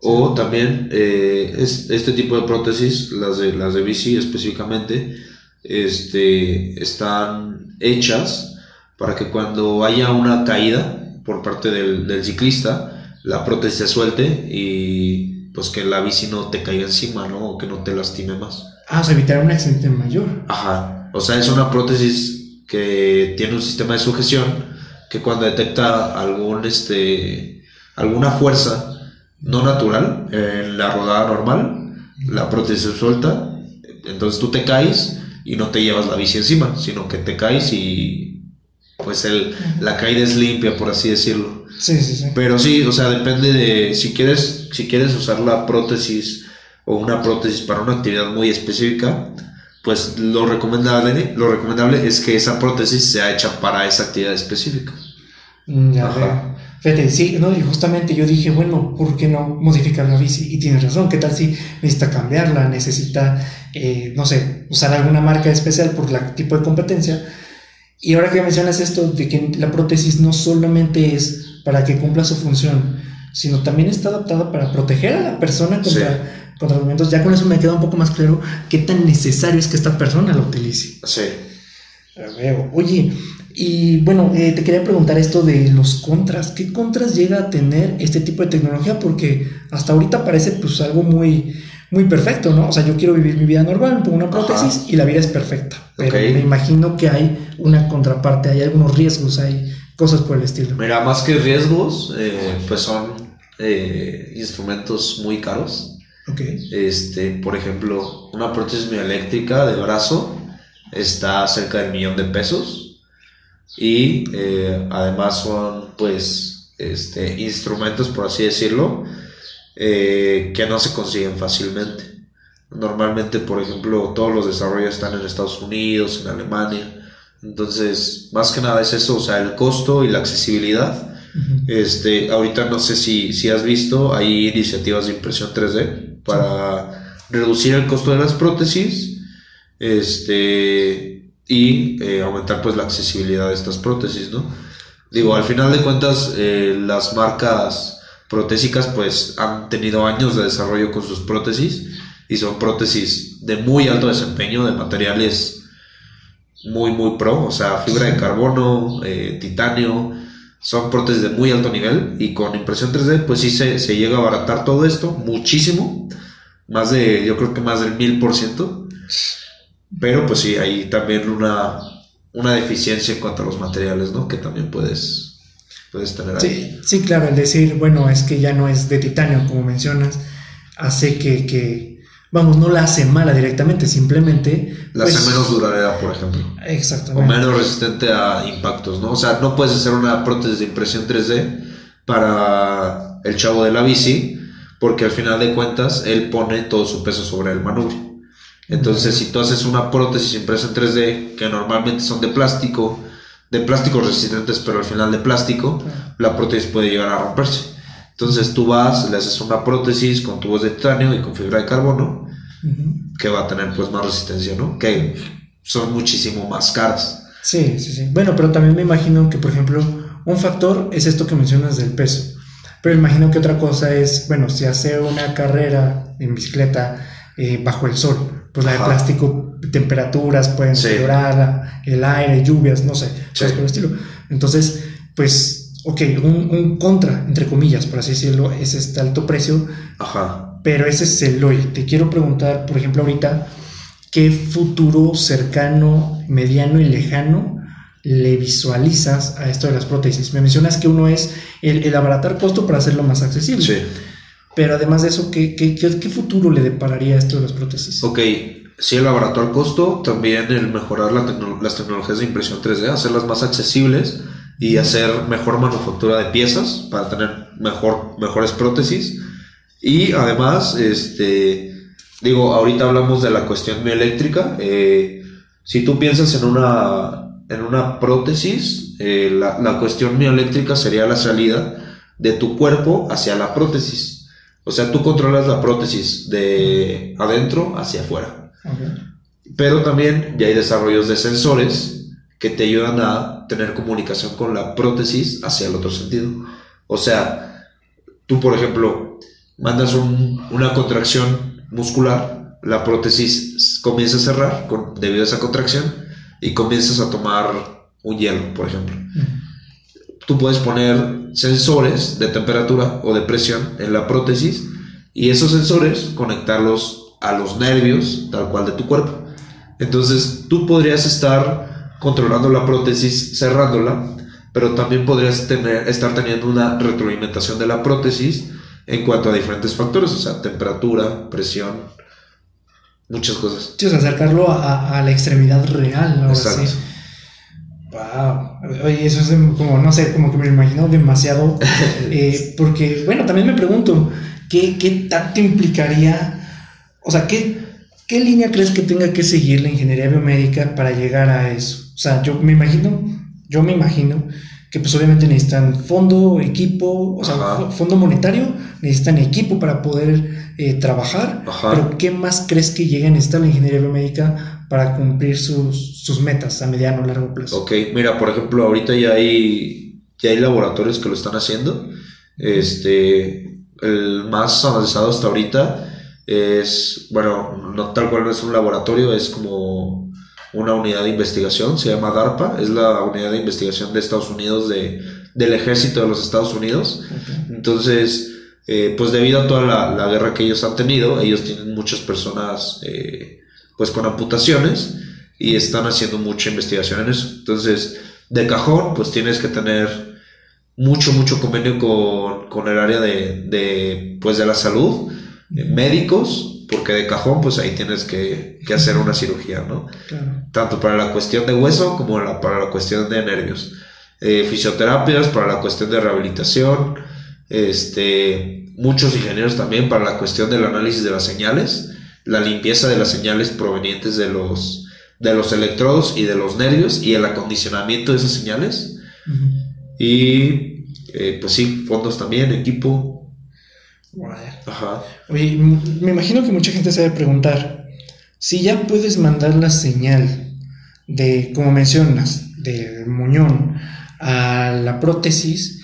O también eh, es, este tipo de prótesis, las de, las de bici específicamente, este, están hechas para que cuando haya una caída por parte del, del, ciclista, la prótesis se suelte y pues que la bici no te caiga encima, ¿no? O que no te lastime más. Ah, o sea, evitar un accidente mayor. Ajá. O sea, es una prótesis que tiene un sistema de sujeción que cuando detecta algún, este, alguna fuerza no natural, en la rodada normal, la prótesis se suelta, entonces tú te caes y no te llevas la bici encima, sino que te caes y pues el, la caída es limpia, por así decirlo. Sí, sí, sí. Pero sí, o sea, depende de si quieres, si quieres usar la prótesis o una prótesis para una actividad muy específica, pues lo recomendable, lo recomendable es que esa prótesis sea hecha para esa actividad específica. Mm, ya Fíjate, sí, no, y justamente yo dije, bueno, ¿por qué no modificar la bici? Y tienes razón, ¿qué tal si necesita cambiarla, necesita, eh, no sé, usar alguna marca especial por el tipo de competencia? Y ahora que mencionas esto de que la prótesis no solamente es para que cumpla su función, sino también está adaptada para proteger a la persona contra, contra los momentos. Ya con eso me queda un poco más claro qué tan necesario es que esta persona la utilice. Sí. Oye, y bueno, eh, te quería preguntar esto de los contras. ¿Qué contras llega a tener este tipo de tecnología? Porque hasta ahorita parece pues algo muy, muy perfecto, ¿no? O sea, yo quiero vivir mi vida normal, pongo una prótesis y la vida es perfecta. Pero me imagino que hay una contraparte, hay algunos riesgos, hay cosas por el estilo. Mira, más que riesgos, eh, pues son eh, instrumentos muy caros. Este, por ejemplo, una prótesis mioeléctrica de brazo está cerca del millón de pesos y eh, además son pues este, instrumentos, por así decirlo, eh, que no se consiguen fácilmente. Normalmente, por ejemplo, todos los desarrollos están en Estados Unidos, en Alemania. Entonces, más que nada es eso, o sea, el costo y la accesibilidad. Este, ahorita no sé si, si has visto, hay iniciativas de impresión 3D para reducir el costo de las prótesis. Este, y eh, aumentar pues la accesibilidad de estas prótesis, ¿no? Digo, al final de cuentas, eh, las marcas protésicas pues han tenido años de desarrollo con sus prótesis y son prótesis de muy alto desempeño, de materiales muy, muy pro, o sea, fibra de carbono, eh, titanio, son prótesis de muy alto nivel y con impresión 3D pues sí se, se llega a abaratar todo esto muchísimo, más de, yo creo que más del mil por ciento. Pero pues sí, hay también una, una deficiencia en cuanto a los materiales, ¿no? Que también puedes, puedes tener ahí. Sí, sí, claro, el decir, bueno, es que ya no es de titanio, como mencionas, hace que, que vamos, no la hace mala directamente, simplemente... La hace pues, menos duradera, por ejemplo. Exactamente. O menos resistente a impactos, ¿no? O sea, no puedes hacer una prótesis de impresión 3D para el chavo de la bici, porque al final de cuentas él pone todo su peso sobre el manubrio. Entonces, si tú haces una prótesis impresa en 3D, que normalmente son de plástico, de plásticos resistentes, pero al final de plástico, la prótesis puede llegar a romperse. Entonces tú vas, le haces una prótesis con tubos de titanio y con fibra de carbono, que va a tener pues más resistencia, ¿no? Que son muchísimo más caras. Sí, sí, sí. Bueno, pero también me imagino que, por ejemplo, un factor es esto que mencionas del peso. Pero imagino que otra cosa es, bueno, si hace una carrera en bicicleta eh, bajo el sol, pues la de plástico, temperaturas pueden empeorar, el aire, lluvias, no sé, cosas por el estilo. Entonces, pues, ok, un, un, contra, entre comillas, por así decirlo, es este alto precio. Ajá. Pero ese es el hoy. Te quiero preguntar, por ejemplo, ahorita, ¿qué futuro cercano, mediano y lejano le visualizas a esto de las prótesis? Me mencionas que uno es el, abaratar costo para hacerlo más accesible. Sí. Pero además de eso, ¿qué, qué, qué, futuro le depararía esto de las prótesis? Ok, sí, el abaratar costo, también el mejorar la las tecnologías de impresión 3D, hacerlas más accesibles y hacer mejor manufactura de piezas para tener mejor, mejores prótesis. Y además, este, digo, ahorita hablamos de la cuestión bioeléctrica. Eh, si tú piensas en una en una prótesis, eh, la, la, cuestión mioeléctrica sería la salida de tu cuerpo hacia la prótesis. O sea, tú controlas la prótesis de adentro hacia afuera. Pero también ya hay desarrollos de sensores que te ayudan a tener comunicación con la prótesis hacia el otro sentido. O sea, tú, por ejemplo, mandas una contracción muscular, la prótesis comienza a cerrar con, debido a esa contracción y comienzas a tomar un hielo, por ejemplo. Tú puedes poner sensores de temperatura o de presión en la prótesis y esos sensores conectarlos a los nervios tal cual de tu cuerpo. Entonces tú podrías estar controlando la prótesis cerrándola, pero también podrías tener, estar teniendo una retroalimentación de la prótesis en cuanto a diferentes factores, o sea, temperatura, presión, muchas cosas. Sí, acercarlo a, la extremidad real. Exacto. Wow. Oye, eso es como, no sé, como que me lo imagino demasiado. Eh, porque, bueno, también me pregunto, ¿qué, ¿qué, tanto implicaría? O sea, ¿qué, ¿qué línea crees que tenga que seguir la ingeniería biomédica para llegar a eso? O sea, yo me imagino, yo me imagino que pues obviamente necesitan fondo, equipo, o sea, fondo monetario, necesitan equipo para poder eh, trabajar, pero ¿qué más crees que llega a necesitar la ingeniería biomédica para cumplir sus, sus metas a mediano o largo plazo? Ok, mira, por ejemplo, ahorita ya hay, ya hay laboratorios que lo están haciendo, este, el más avanzado hasta ahorita es, bueno, no tal cual no es un laboratorio, es como una unidad de investigación, se llama DARPA, es la unidad de investigación de Estados Unidos, de, del ejército de los Estados Unidos. Entonces, eh, pues debido a toda la, guerra que ellos han tenido, ellos tienen muchas personas eh, pues con amputaciones y están haciendo mucha investigación en eso. Entonces, de cajón, pues tienes que tener mucho, mucho convenio con, con el área de, de, pues de la salud, médicos, porque de cajón, pues ahí tienes que, hacer una cirugía, ¿no? Tanto para la cuestión de hueso como para la cuestión de nervios. Eh, fisioterapias para la cuestión de rehabilitación, este, muchos ingenieros también para la cuestión del análisis de las señales, la limpieza de las señales provenientes de los, de los electrodos y de los nervios y el acondicionamiento de esas señales. Y eh, pues sí, fondos también, equipo, Ajá. Oye, me imagino que mucha gente se debe preguntar, si ya puedes mandar la señal de, como mencionas, del muñón a la prótesis,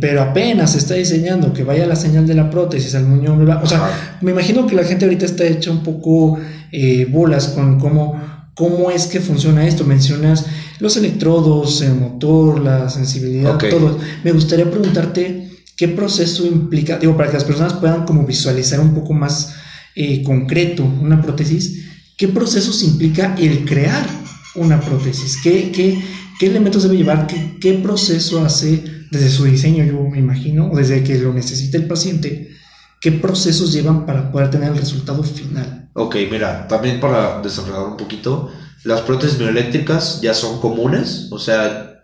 pero apenas se está diseñando que vaya la señal de la prótesis al muñón, o sea, me imagino que la gente ahorita está hecha un poco eh, bolas con cómo, cómo es que funciona esto. Mencionas los electrodos, el motor, la sensibilidad, todo. Me gustaría preguntarte ¿Qué proceso implica, digo, para que las personas puedan como visualizar un poco más eh, concreto una prótesis, qué procesos implica el crear una prótesis? ¿Qué, elementos debe llevar? ¿Qué, ¿Qué proceso hace desde su diseño, yo me imagino, o desde que lo necesita el paciente? ¿Qué procesos llevan para poder tener el resultado final? Ok, mira, también para desarrollar un poquito, las prótesis bioeléctricas ya son comunes, o sea,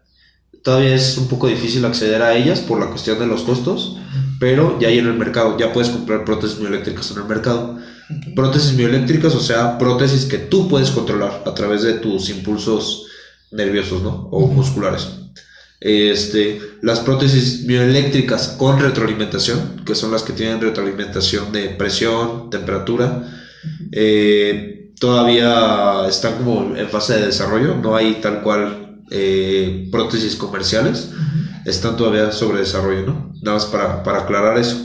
Todavía es un poco difícil acceder a ellas por la cuestión de los costos, pero ya hay en el mercado, ya puedes comprar prótesis mioeléctricas en el mercado. Prótesis mioeléctricas, o sea, prótesis que tú puedes controlar a través de tus impulsos nerviosos, ¿no? O musculares. Este, las prótesis bioeléctricas con retroalimentación, que son las que tienen retroalimentación de presión, temperatura, eh, todavía están como en fase de desarrollo, no hay tal cual eh, prótesis comerciales, están todavía sobre desarrollo, ¿no? Nada más para, para aclarar eso.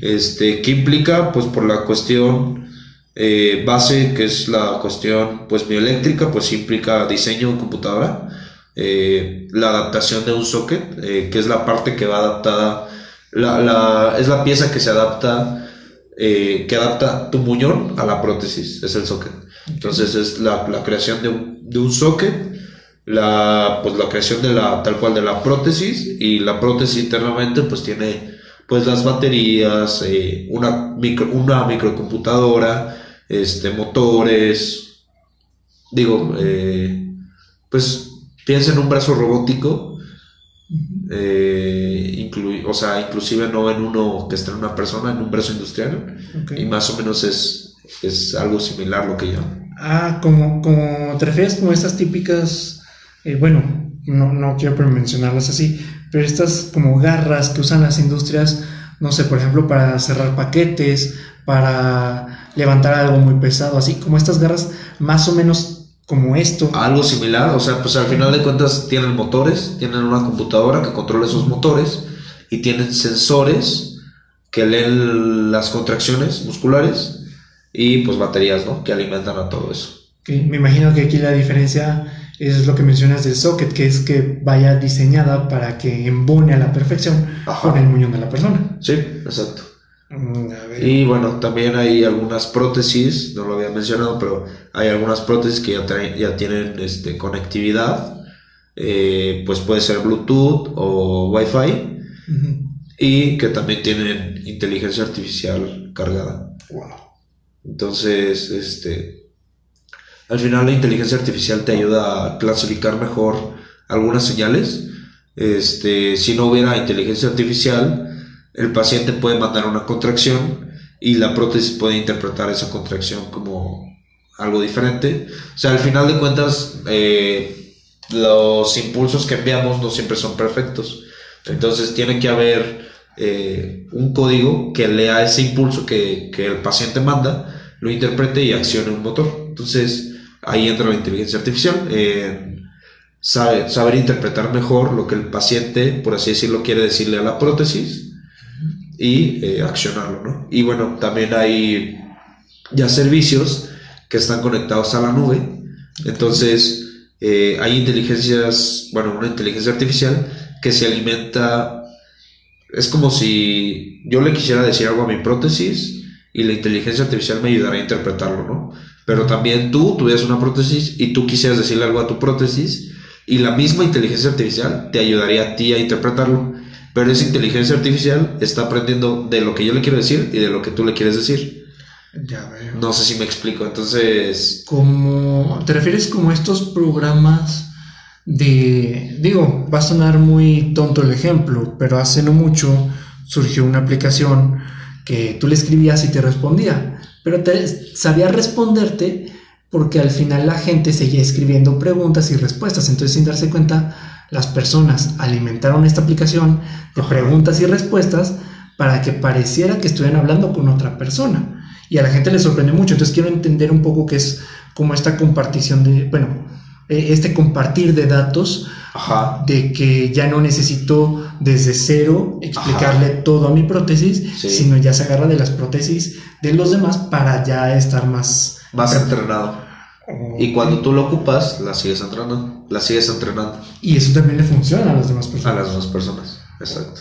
Este, ¿Qué implica? Pues por la cuestión eh, base, que es la cuestión pues bioeléctrica, pues implica diseño en computadora eh, la adaptación de un socket, eh, que es la parte que va adaptada, la, es la pieza que se adapta, eh, que adapta tu muñón a la prótesis, es el socket. Entonces es la, creación de un, de un, socket, la, pues la creación de la, tal cual de la prótesis y la prótesis internamente pues tiene pues las baterías, una, micro, una microcomputadora, este, motores, digo, pues Piensa en un brazo robótico, eh, o sea, inclusive no en uno que está en una persona, en un brazo industrial, y más o menos es, es algo similar lo que yo. Ah, como, como te refieres como estas típicas, eh, bueno, no, no quiero mencionarlas así, pero estas como garras que usan las industrias, no sé, por ejemplo, para cerrar paquetes, para levantar algo muy pesado, así como estas garras más o menos como esto. Algo similar, o sea, pues al final de cuentas tienen motores, tienen una computadora que controla esos motores y tienen sensores que leen las contracciones musculares y pues baterías, ¿no? Que alimentan a todo eso. Me imagino que aquí la diferencia es lo que mencionas del socket, que es que vaya diseñada para que embone a la perfección con el muñón de la persona. Sí, exacto. Mm, y bueno, también hay algunas prótesis, no lo había mencionado, pero hay algunas prótesis que ya, ya tienen este, conectividad, eh, pues puede ser Bluetooth o Wi-Fi, y que también tienen inteligencia artificial cargada. Entonces, este, al final la inteligencia artificial te ayuda a clasificar mejor algunas señales. Este, si no hubiera inteligencia artificial, el paciente puede mandar una contracción y la prótesis puede interpretar esa contracción como algo diferente. O sea, al final de cuentas, eh, los impulsos que enviamos no siempre son perfectos. Entonces tiene que haber eh, un código que lea ese impulso que, el paciente manda, lo interprete y accione un motor. Entonces ahí entra la inteligencia artificial. saber interpretar mejor lo que el paciente, por así decirlo, quiere decirle a la prótesis y eh, accionarlo, ¿no? Y bueno, también hay ya servicios que están conectados a la nube, entonces eh, hay inteligencias, bueno, una inteligencia artificial que se alimenta, es como si yo le quisiera decir algo a mi prótesis y la inteligencia artificial me ayudará a interpretarlo, ¿no? Pero también tú tuvieras una prótesis y tú quisieras decirle algo a tu prótesis y la misma inteligencia artificial te ayudaría a ti a interpretarlo. Pero esa inteligencia artificial está aprendiendo de lo que yo le quiero decir y de lo que tú le quieres decir. Ya veo. No sé si me explico. Entonces. Como. ¿Te refieres como estos programas de. Digo, va a sonar muy tonto el ejemplo, pero hace no mucho surgió una aplicación que tú le escribías y te respondía. Pero te, sabía responderte porque al final la gente seguía escribiendo preguntas y respuestas. Entonces, sin darse cuenta, las personas alimentaron esta aplicación de preguntas y respuestas para que pareciera que estuvieran hablando con otra persona. Y a la gente le sorprende mucho. Entonces quiero entender un poco qué es como esta compartición de, bueno, e, este compartir de datos, de que ya no necesito desde cero explicarle todo a mi prótesis, sino ya se agarra de las prótesis de los demás para ya estar más... Más entrenado. Y cuando tú lo ocupas, la sigues entrenando. La sigues entrenando. Y eso también le funciona a las demás personas. A las demás personas, exacto.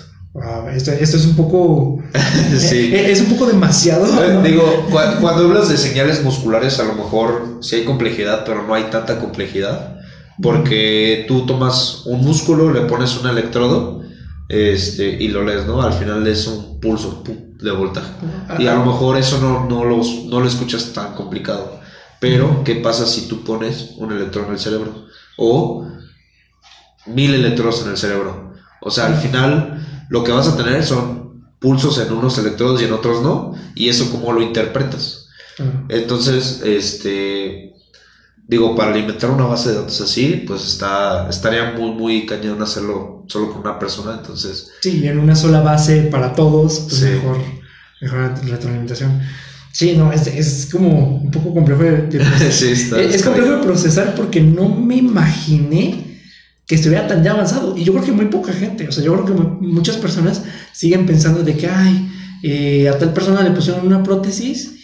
esto, es un poco. sí. Eh, es un poco demasiado. Eh, digo, cuando, hablas de señales musculares, a lo mejor sí hay complejidad, pero no hay tanta complejidad. Porque tú tomas un músculo, le pones un electrodo este, y lo lees, ¿no? Al final es un pulso de voltaje. Y a lo mejor eso no, no, no lo escuchas tan complicado. Pero, ¿qué pasa si tú pones un electrón en el cerebro? O mil electrodos en el cerebro. O sea, al final lo que vas a tener son pulsos en unos electrodos y en otros no. Y eso cómo lo interpretas. Entonces, este, digo, para alimentar una base de datos así, pues está, estaría muy, muy cañón hacerlo solo con una persona, entonces... Sí, en una sola base para todos, pues mejor, mejor retroalimentación. Sí, no, es, es como un poco complejo de, procesar. sí, está, es, complejo de procesar porque no me imaginé que estuviera tan ya avanzado. Y yo creo que muy poca gente, o sea, yo creo que muchas personas siguen pensando de que, ay, eh, a tal persona le pusieron una prótesis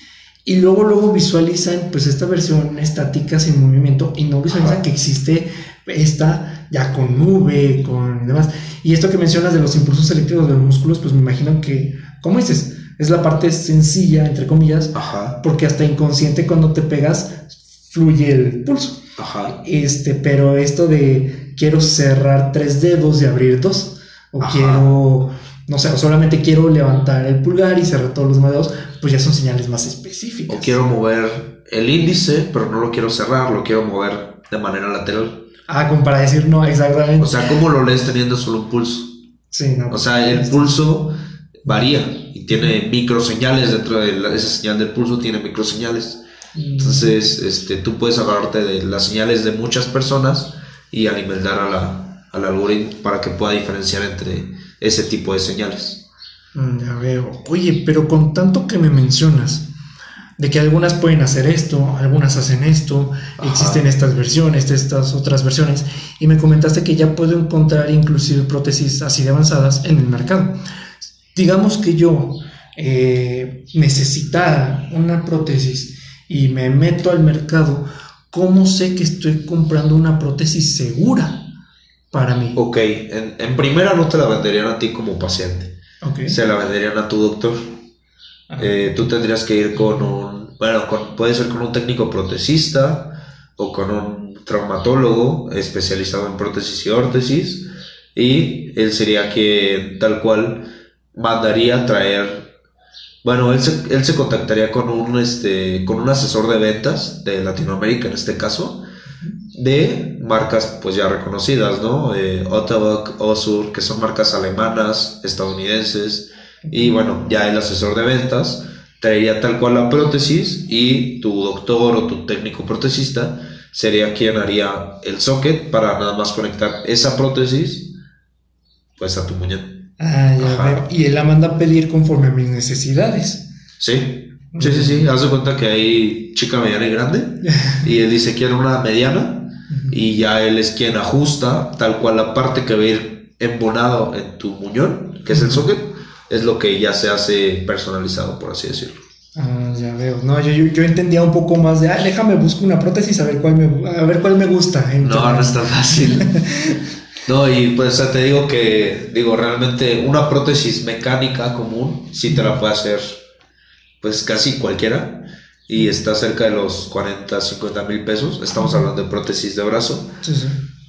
y luego luego visualizan pues esta versión estática sin movimiento y no visualizan que existe esta ya con nube, con demás. Y esto que mencionas de los impulsos eléctricos de los músculos, pues me imagino que, ¿cómo dices? Es la parte sencilla, entre comillas, porque hasta inconsciente cuando te pegas fluye el pulso. Ajá. Este, pero esto de quiero cerrar tres dedos y abrir dos, o quiero no sé, solamente quiero levantar el pulgar y cerrar todos los dedos, pues ya son señales más específicas. O quiero mover el índice, pero no lo quiero cerrar, lo quiero mover de manera lateral. Ah, como para decir no, exactamente. O sea, ¿cómo lo lees teniendo solo un pulso? Sí, no. O sea, el pulso varía y tiene microseñales dentro de esa señal del pulso, tiene microseñales. Mm. Entonces, este, tú puedes agarrarte de las señales de muchas personas y alimentar a la, al algoritmo para que pueda diferenciar entre ese tipo de señales. Mm, ya veo. Oye, pero con tanto que me mencionas, de que algunas pueden hacer esto, algunas hacen esto, existen estas versiones, estas otras versiones, y me comentaste que ya puedo encontrar inclusive prótesis así de avanzadas en el mercado. Digamos que yo eh, necesitara una prótesis y me meto al mercado, ¿cómo sé que estoy comprando una prótesis segura? Para mí. Ok, en, primera no te la venderían a ti como paciente. Se la venderían a tu doctor. Eh, tú tendrías que ir con un, bueno, puede ser con un técnico protesista o con un traumatólogo especializado en prótesis y órtesis y él sería quien tal cual mandaría traer bueno, él se, él se contactaría con un, este, con un asesor de ventas de Latinoamérica en este caso de marcas pues ya reconocidas, ¿no? Eh, Osur, que son marcas alemanas, estadounidenses, y bueno, ya el asesor de ventas traería tal cual la prótesis y tu doctor o tu técnico protesista sería quien haría el socket para nada más conectar esa prótesis pues a tu muñeca. Ah, ya Y él la manda a pedir conforme a mis necesidades. Sí, sí, sí, sí. Haz de cuenta que hay chica mediana y grande. y él dice, quiero una mediana y ya él es quien ajusta tal cual la parte que va a ir embonado en tu muñón, que es el socket, es lo que ya se hace personalizado, por así decirlo. Ah, ya veo. No, yo, yo, entendía un poco más de, ah, déjame busco una prótesis a ver cuál me, a ver cuál me gusta. No, no está fácil. no, y pues te digo que, digo, realmente una prótesis mecánica común sí te la puede hacer, pues casi cualquiera y está cerca de los 40, 50 mil pesos. Estamos hablando de prótesis de brazo.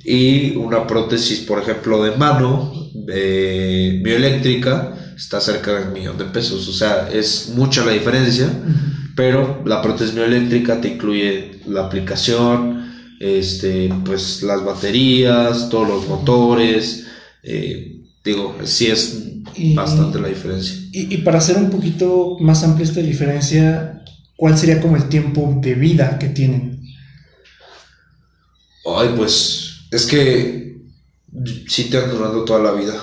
Y una prótesis, por ejemplo, de mano, eh, bioeléctrica, está cerca del millón de pesos. O sea, es mucha la diferencia, pero la prótesis bioeléctrica te incluye la aplicación, este, pues las baterías, todos los motores. Eh, digo, sí es bastante la diferencia. Y, y, para hacer un poquito más amplia esta diferencia, ¿cuál sería como el tiempo de vida que tienen? Ay, pues es que sí te han durado toda la vida.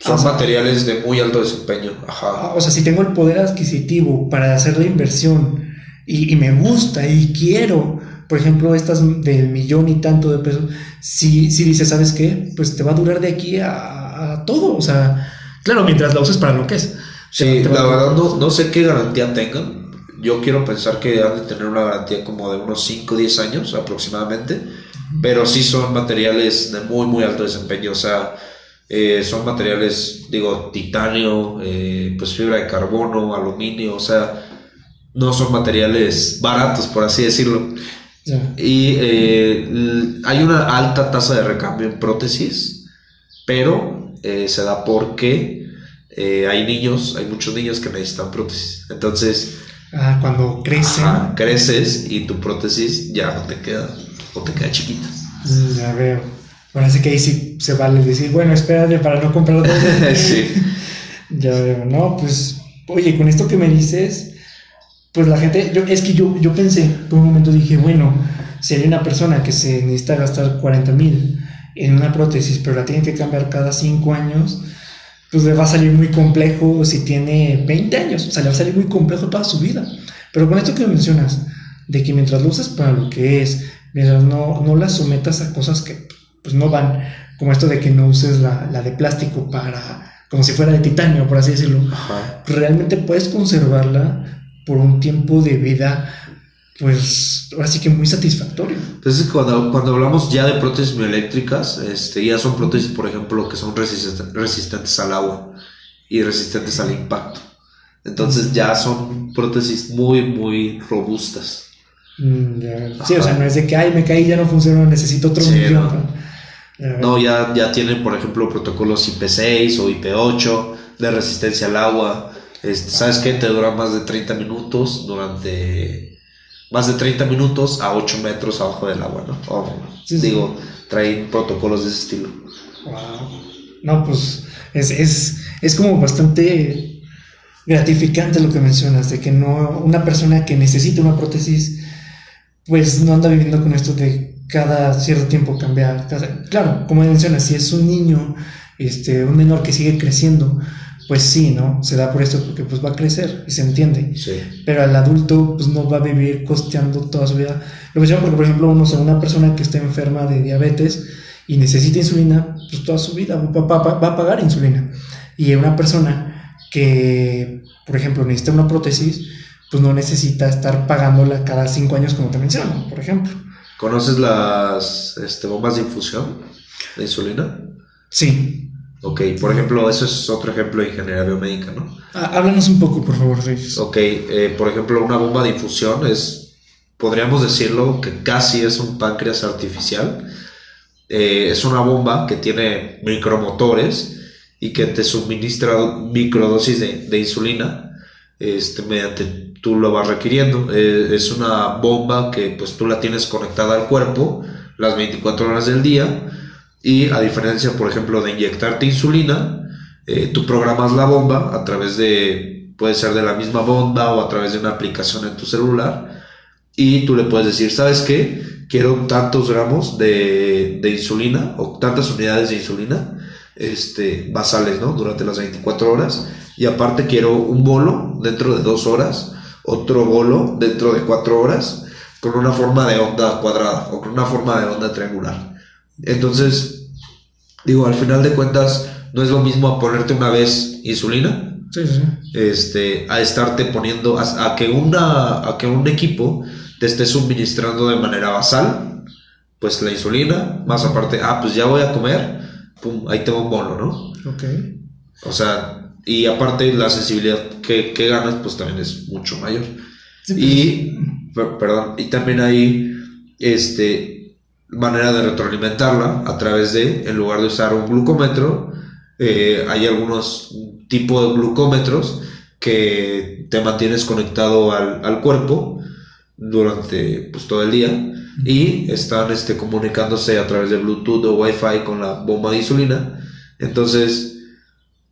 Son materiales de muy alto desempeño. Ajá. Ah, o sea, si tengo el poder adquisitivo para hacer la inversión y, me gusta y quiero, por ejemplo, estas del millón y tanto de pesos, si, si dices, ¿sabes qué? Pues te va a durar de aquí a, todo. O sea, claro, mientras la uses para lo que es. Sí, la verdad no, no sé qué garantía tengan yo quiero pensar que han de tener una garantía como de unos 5 o 10 años aproximadamente, pero sí son materiales de muy, muy alto desempeño, o sea, eh, son materiales, digo, titanio, eh, pues fibra de carbono, aluminio, o sea, no son materiales baratos, por así decirlo. Y eh, hay una alta tasa de recambio en prótesis, pero se da porque hay niños, hay muchos niños que necesitan prótesis. Entonces, Ah, cuando crecen. creces y tu prótesis ya no te queda o te queda chiquita. Mm, ya veo. Parece que ahí sí se vale decir, bueno, espérate para no comprar dos. sí. Ya veo, no, pues, oye, con esto que me dices, pues la gente, yo, es que yo, yo pensé, por un momento dije, bueno, si hay una persona que se necesita gastar 40 mil en una prótesis, pero la tiene que cambiar cada 5 años, pues le va a salir muy complejo si tiene 20 años, o sea, le va a salir muy complejo toda su vida. Pero con esto que mencionas, de que mientras lo usas para lo que es, mientras no, no la sometas a cosas que pues no van, como esto de que no uses la, la de plástico para, como si fuera de titanio, por así decirlo, realmente puedes conservarla por un tiempo de vida pues ahora sí que muy satisfactorio. Entonces cuando, cuando hablamos ya de prótesis mioeléctricas, este, ya son prótesis, por ejemplo, que son resistentes al agua y resistentes al impacto. Entonces ya son prótesis muy, muy robustas. Mm, sí, o sea, no es de que, ay, me caí, ya no funciona, necesito otro no. ya, ya tienen, por ejemplo, protocolos IP6 o IP8 de resistencia al agua. Este, ¿Sabes qué? Te dura más de 30 minutos durante más de 30 minutos a 8 metros abajo del agua, ¿no? digo, traen protocolos de ese estilo. Wow. No, pues es, es, es como bastante gratificante lo que mencionas, de que no, una persona que necesita una prótesis, pues no anda viviendo con esto de cada cierto tiempo cambiar. claro, como mencionas, si es un niño, este, un menor que sigue creciendo, pues sí, ¿no? Se da por esto porque pues va a crecer y se entiende. Sí. Pero al adulto pues no va a vivir costeando toda su vida. Lo menciono porque, por ejemplo, uno, una persona que está enferma de diabetes y necesita insulina, pues toda su vida va, a pagar insulina. Y una persona que, por ejemplo, necesita una prótesis, pues no necesita estar pagándola cada cinco años como te menciono, por ejemplo. ¿Conoces las este, bombas de infusión de insulina? Sí. Ok, por ejemplo, eso es otro ejemplo de ingeniería biomédica, ¿no? Ah, háblanos un poco, por favor, Reyes. Ok, eh, por ejemplo, una bomba de infusión es, podríamos decirlo, que casi es un páncreas artificial. Eh, es una bomba que tiene micromotores y que te suministra microdosis de, de insulina este, mediante tú lo vas requiriendo. Eh, es una bomba que pues tú la tienes conectada al cuerpo las 24 horas del día y a diferencia, por ejemplo, de inyectarte insulina, eh, tú programas la bomba a través de, puede ser de la misma bomba o a través de una aplicación en tu celular. Y tú le puedes decir, ¿sabes qué? Quiero tantos gramos de, de insulina o tantas unidades de insulina este, basales, ¿no? Durante las 24 horas. Y aparte quiero un bolo dentro de dos horas, otro bolo dentro de cuatro horas, con una forma de onda cuadrada o con una forma de onda triangular. Entonces, digo, al final de cuentas, no es lo mismo ponerte una vez insulina. Este, a estarte poniendo, a, que una, a que un equipo te esté suministrando de manera basal, pues la insulina, más aparte, ah, pues ya voy a comer, pum, ahí tengo un bono, ¿no? Ok. O sea, y aparte la sensibilidad que, que ganas, pues también es mucho mayor. Y, pues. perdón, y también hay, este, manera de retroalimentarla a través de, en lugar de usar un glucómetro, eh, hay algunos tipos de glucómetros que te mantienes conectado al, cuerpo durante pues, todo el día y están este, comunicándose a través de Bluetooth o Wi-Fi con la bomba de insulina. Entonces,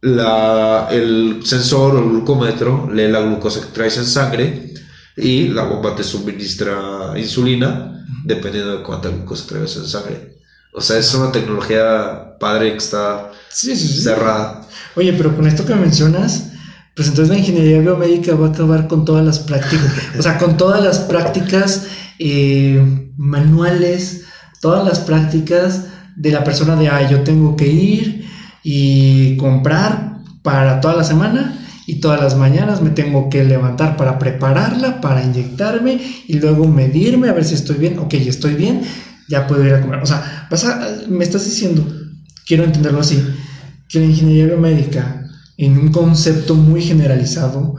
la, el sensor o el glucómetro lee la glucosa que traes en sangre y la bomba te suministra insulina dependiendo de cuánta glucosa traes en sangre. O sea, es una tecnología padre que está cerrada. Oye, pero con esto que mencionas, pues entonces la ingeniería biomédica va a acabar con todas las prácticas, o sea, con todas las prácticas eh, manuales, todas las prácticas de la persona de, ah, yo tengo que ir y comprar para toda la semana y todas las mañanas me tengo que levantar para prepararla, para inyectarme y luego medirme a ver si estoy bien. Ok, estoy bien, ya puedo ir a comer. O sea, me estás diciendo, quiero entenderlo así, que la ingeniería biomédica, en un concepto muy generalizado,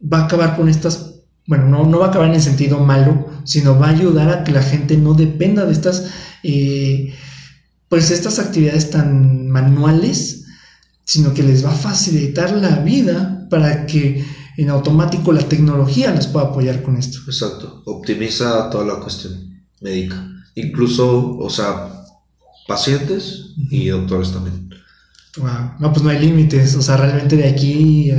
va a acabar con estas, bueno, no, no va a acabar en el sentido malo, sino va a ayudar a que la gente no dependa de estas, eh, pues estas actividades tan manuales sino que les va a facilitar la vida para que en automático la tecnología les pueda apoyar con esto. Exacto, optimiza toda la cuestión médica, incluso, o sea, pacientes y doctores también. Wow, no, pues no hay límites, o sea, realmente de aquí,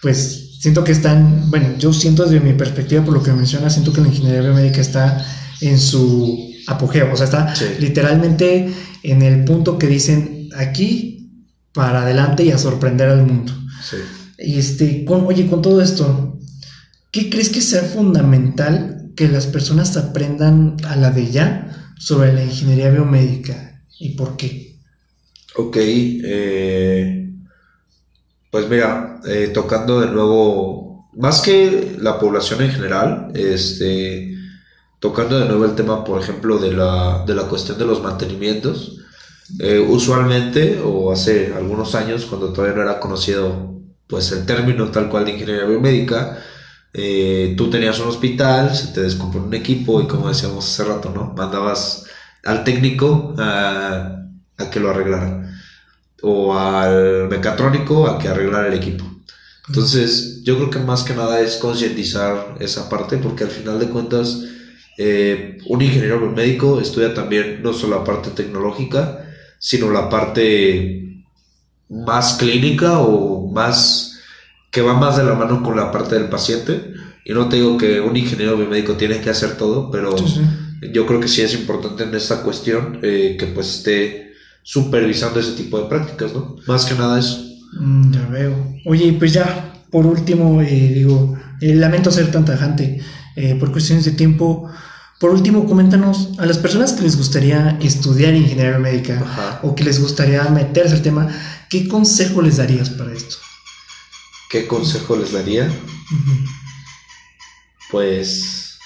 pues siento que están, bueno, yo siento desde mi perspectiva, por lo que menciona, siento que la ingeniería biomédica está en su apogeo, o sea, está literalmente en el punto que dicen aquí para adelante y a sorprender al mundo. Sí. Y este, con, oye, con todo esto, ¿qué crees que sea fundamental que las personas aprendan a la de ya sobre la ingeniería biomédica y por qué? Ok, eh, pues mira, eh, tocando de nuevo, más que la población en general, este, tocando de nuevo el tema, por ejemplo, de la, de la cuestión de los mantenimientos, eh, usualmente, o hace algunos años, cuando todavía no era conocido pues el término tal cual de ingeniería biomédica, eh, tú tenías un hospital, se te descompone un equipo y como decíamos hace rato, ¿no? Mandabas al técnico a, que lo arreglara o al mecatrónico a que arreglara el equipo. Entonces, yo creo que más que nada es concientizar esa parte porque al final de cuentas, eh, un ingeniero biomédico estudia también no solo la parte tecnológica, sino la parte más clínica o más que va más de la mano con la parte del paciente. Y no te digo que un ingeniero biomédico tiene que hacer todo, pero yo creo que sí es importante en esta cuestión eh, que pues esté supervisando ese tipo de prácticas, ¿no? Más que nada eso. Mm, ya veo. Oye, pues ya, por último, eh, digo, eh, lamento ser tan tajante por cuestiones de tiempo. Por último, coméntanos a las personas que les gustaría estudiar ingeniería médica o que les gustaría meterse al tema, ¿qué consejo les darías para esto? ¿Qué consejo les daría? Pues...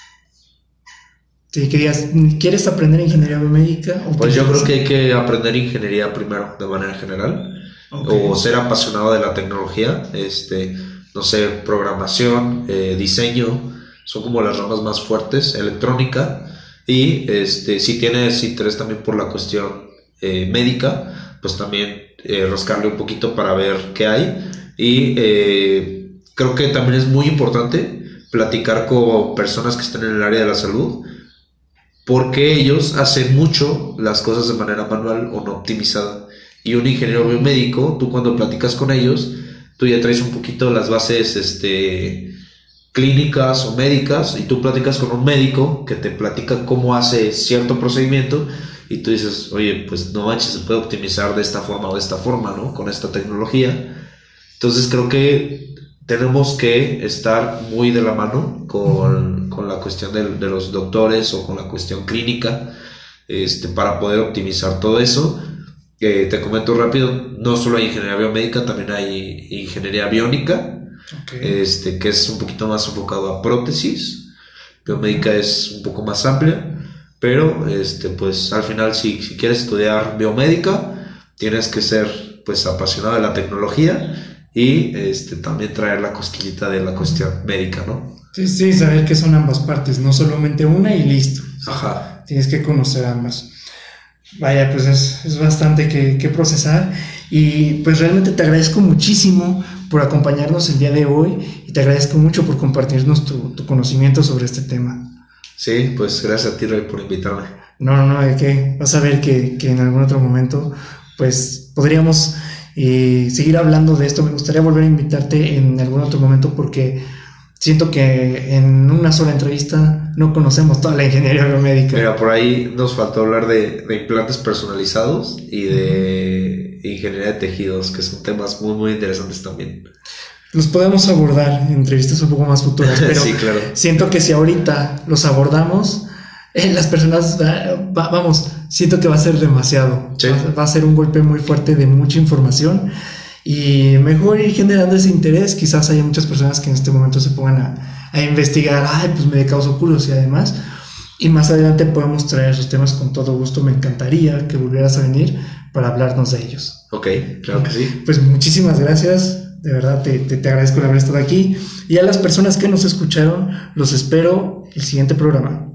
Sí, querías, ¿quieres aprender ingeniería biomédica? pues yo creo que hay que aprender ingeniería primero, de manera general, o ser apasionado de la tecnología, este, no sé, programación, eh, diseño, son como las ramas más fuertes, electrónica, y este, si tienes interés también por la cuestión eh, médica, pues también eh, rascarle un poquito para ver qué hay. Y eh, creo que también es muy importante platicar con personas que están en el área de la salud, porque ellos hacen mucho las cosas de manera manual o no optimizada. Y un ingeniero biomédico, tú cuando platicas con ellos, tú ya traes un poquito las bases este, clínicas o médicas y tú platicas con un médico que te platica cómo hace cierto procedimiento y tú dices, oye, pues no manches, se puede optimizar de esta forma o de esta forma, ¿no? Con esta tecnología. Entonces creo que tenemos que estar muy de la mano con, con la cuestión de, los doctores o con la cuestión clínica este, para poder optimizar todo eso. Eh, te comento rápido, no solo hay ingeniería biomédica, también hay ingeniería biónica, este, que es un poquito más enfocado a prótesis. Biomédica es un poco más amplia, pero este, pues al final si, si quieres estudiar biomédica, tienes que ser pues apasionado de la tecnología y este, también traer la cosquillita de la cuestión médica, ¿no? Sí, sí, saber que son ambas partes, no solamente una y listo. Ajá. Tienes que conocer ambas. Vaya, pues es, es bastante que, que, procesar y pues realmente te agradezco muchísimo por acompañarnos el día de hoy y te agradezco mucho por compartirnos tu, conocimiento sobre este tema. Sí, pues gracias a ti, Roy, por invitarme. No, no, no, de qué. Vas a ver que, que en algún otro momento, pues podríamos eh, seguir hablando de esto. Me gustaría volver a invitarte en algún otro momento porque siento que en una sola entrevista no conocemos toda la ingeniería biomédica. Mira, por ahí nos faltó hablar de, de implantes personalizados y de ingeniería de tejidos, que son temas muy, muy interesantes también. Los podemos abordar en entrevistas un poco más futuras, pero siento que si ahorita los abordamos, eh, las personas, vamos, siento que va a ser demasiado. Va, a ser un golpe muy fuerte de mucha información y mejor ir generando ese interés. Quizás haya muchas personas que en este momento se pongan a, a investigar, ay, pues me causó curiosidad además. Y más adelante podemos traer esos temas con todo gusto. Me encantaría que volvieras a venir para hablarnos de ellos. Ok, claro que sí. Pues muchísimas gracias. De verdad te, te, agradezco el haber estado aquí. Y a las personas que nos escucharon, los espero el siguiente programa.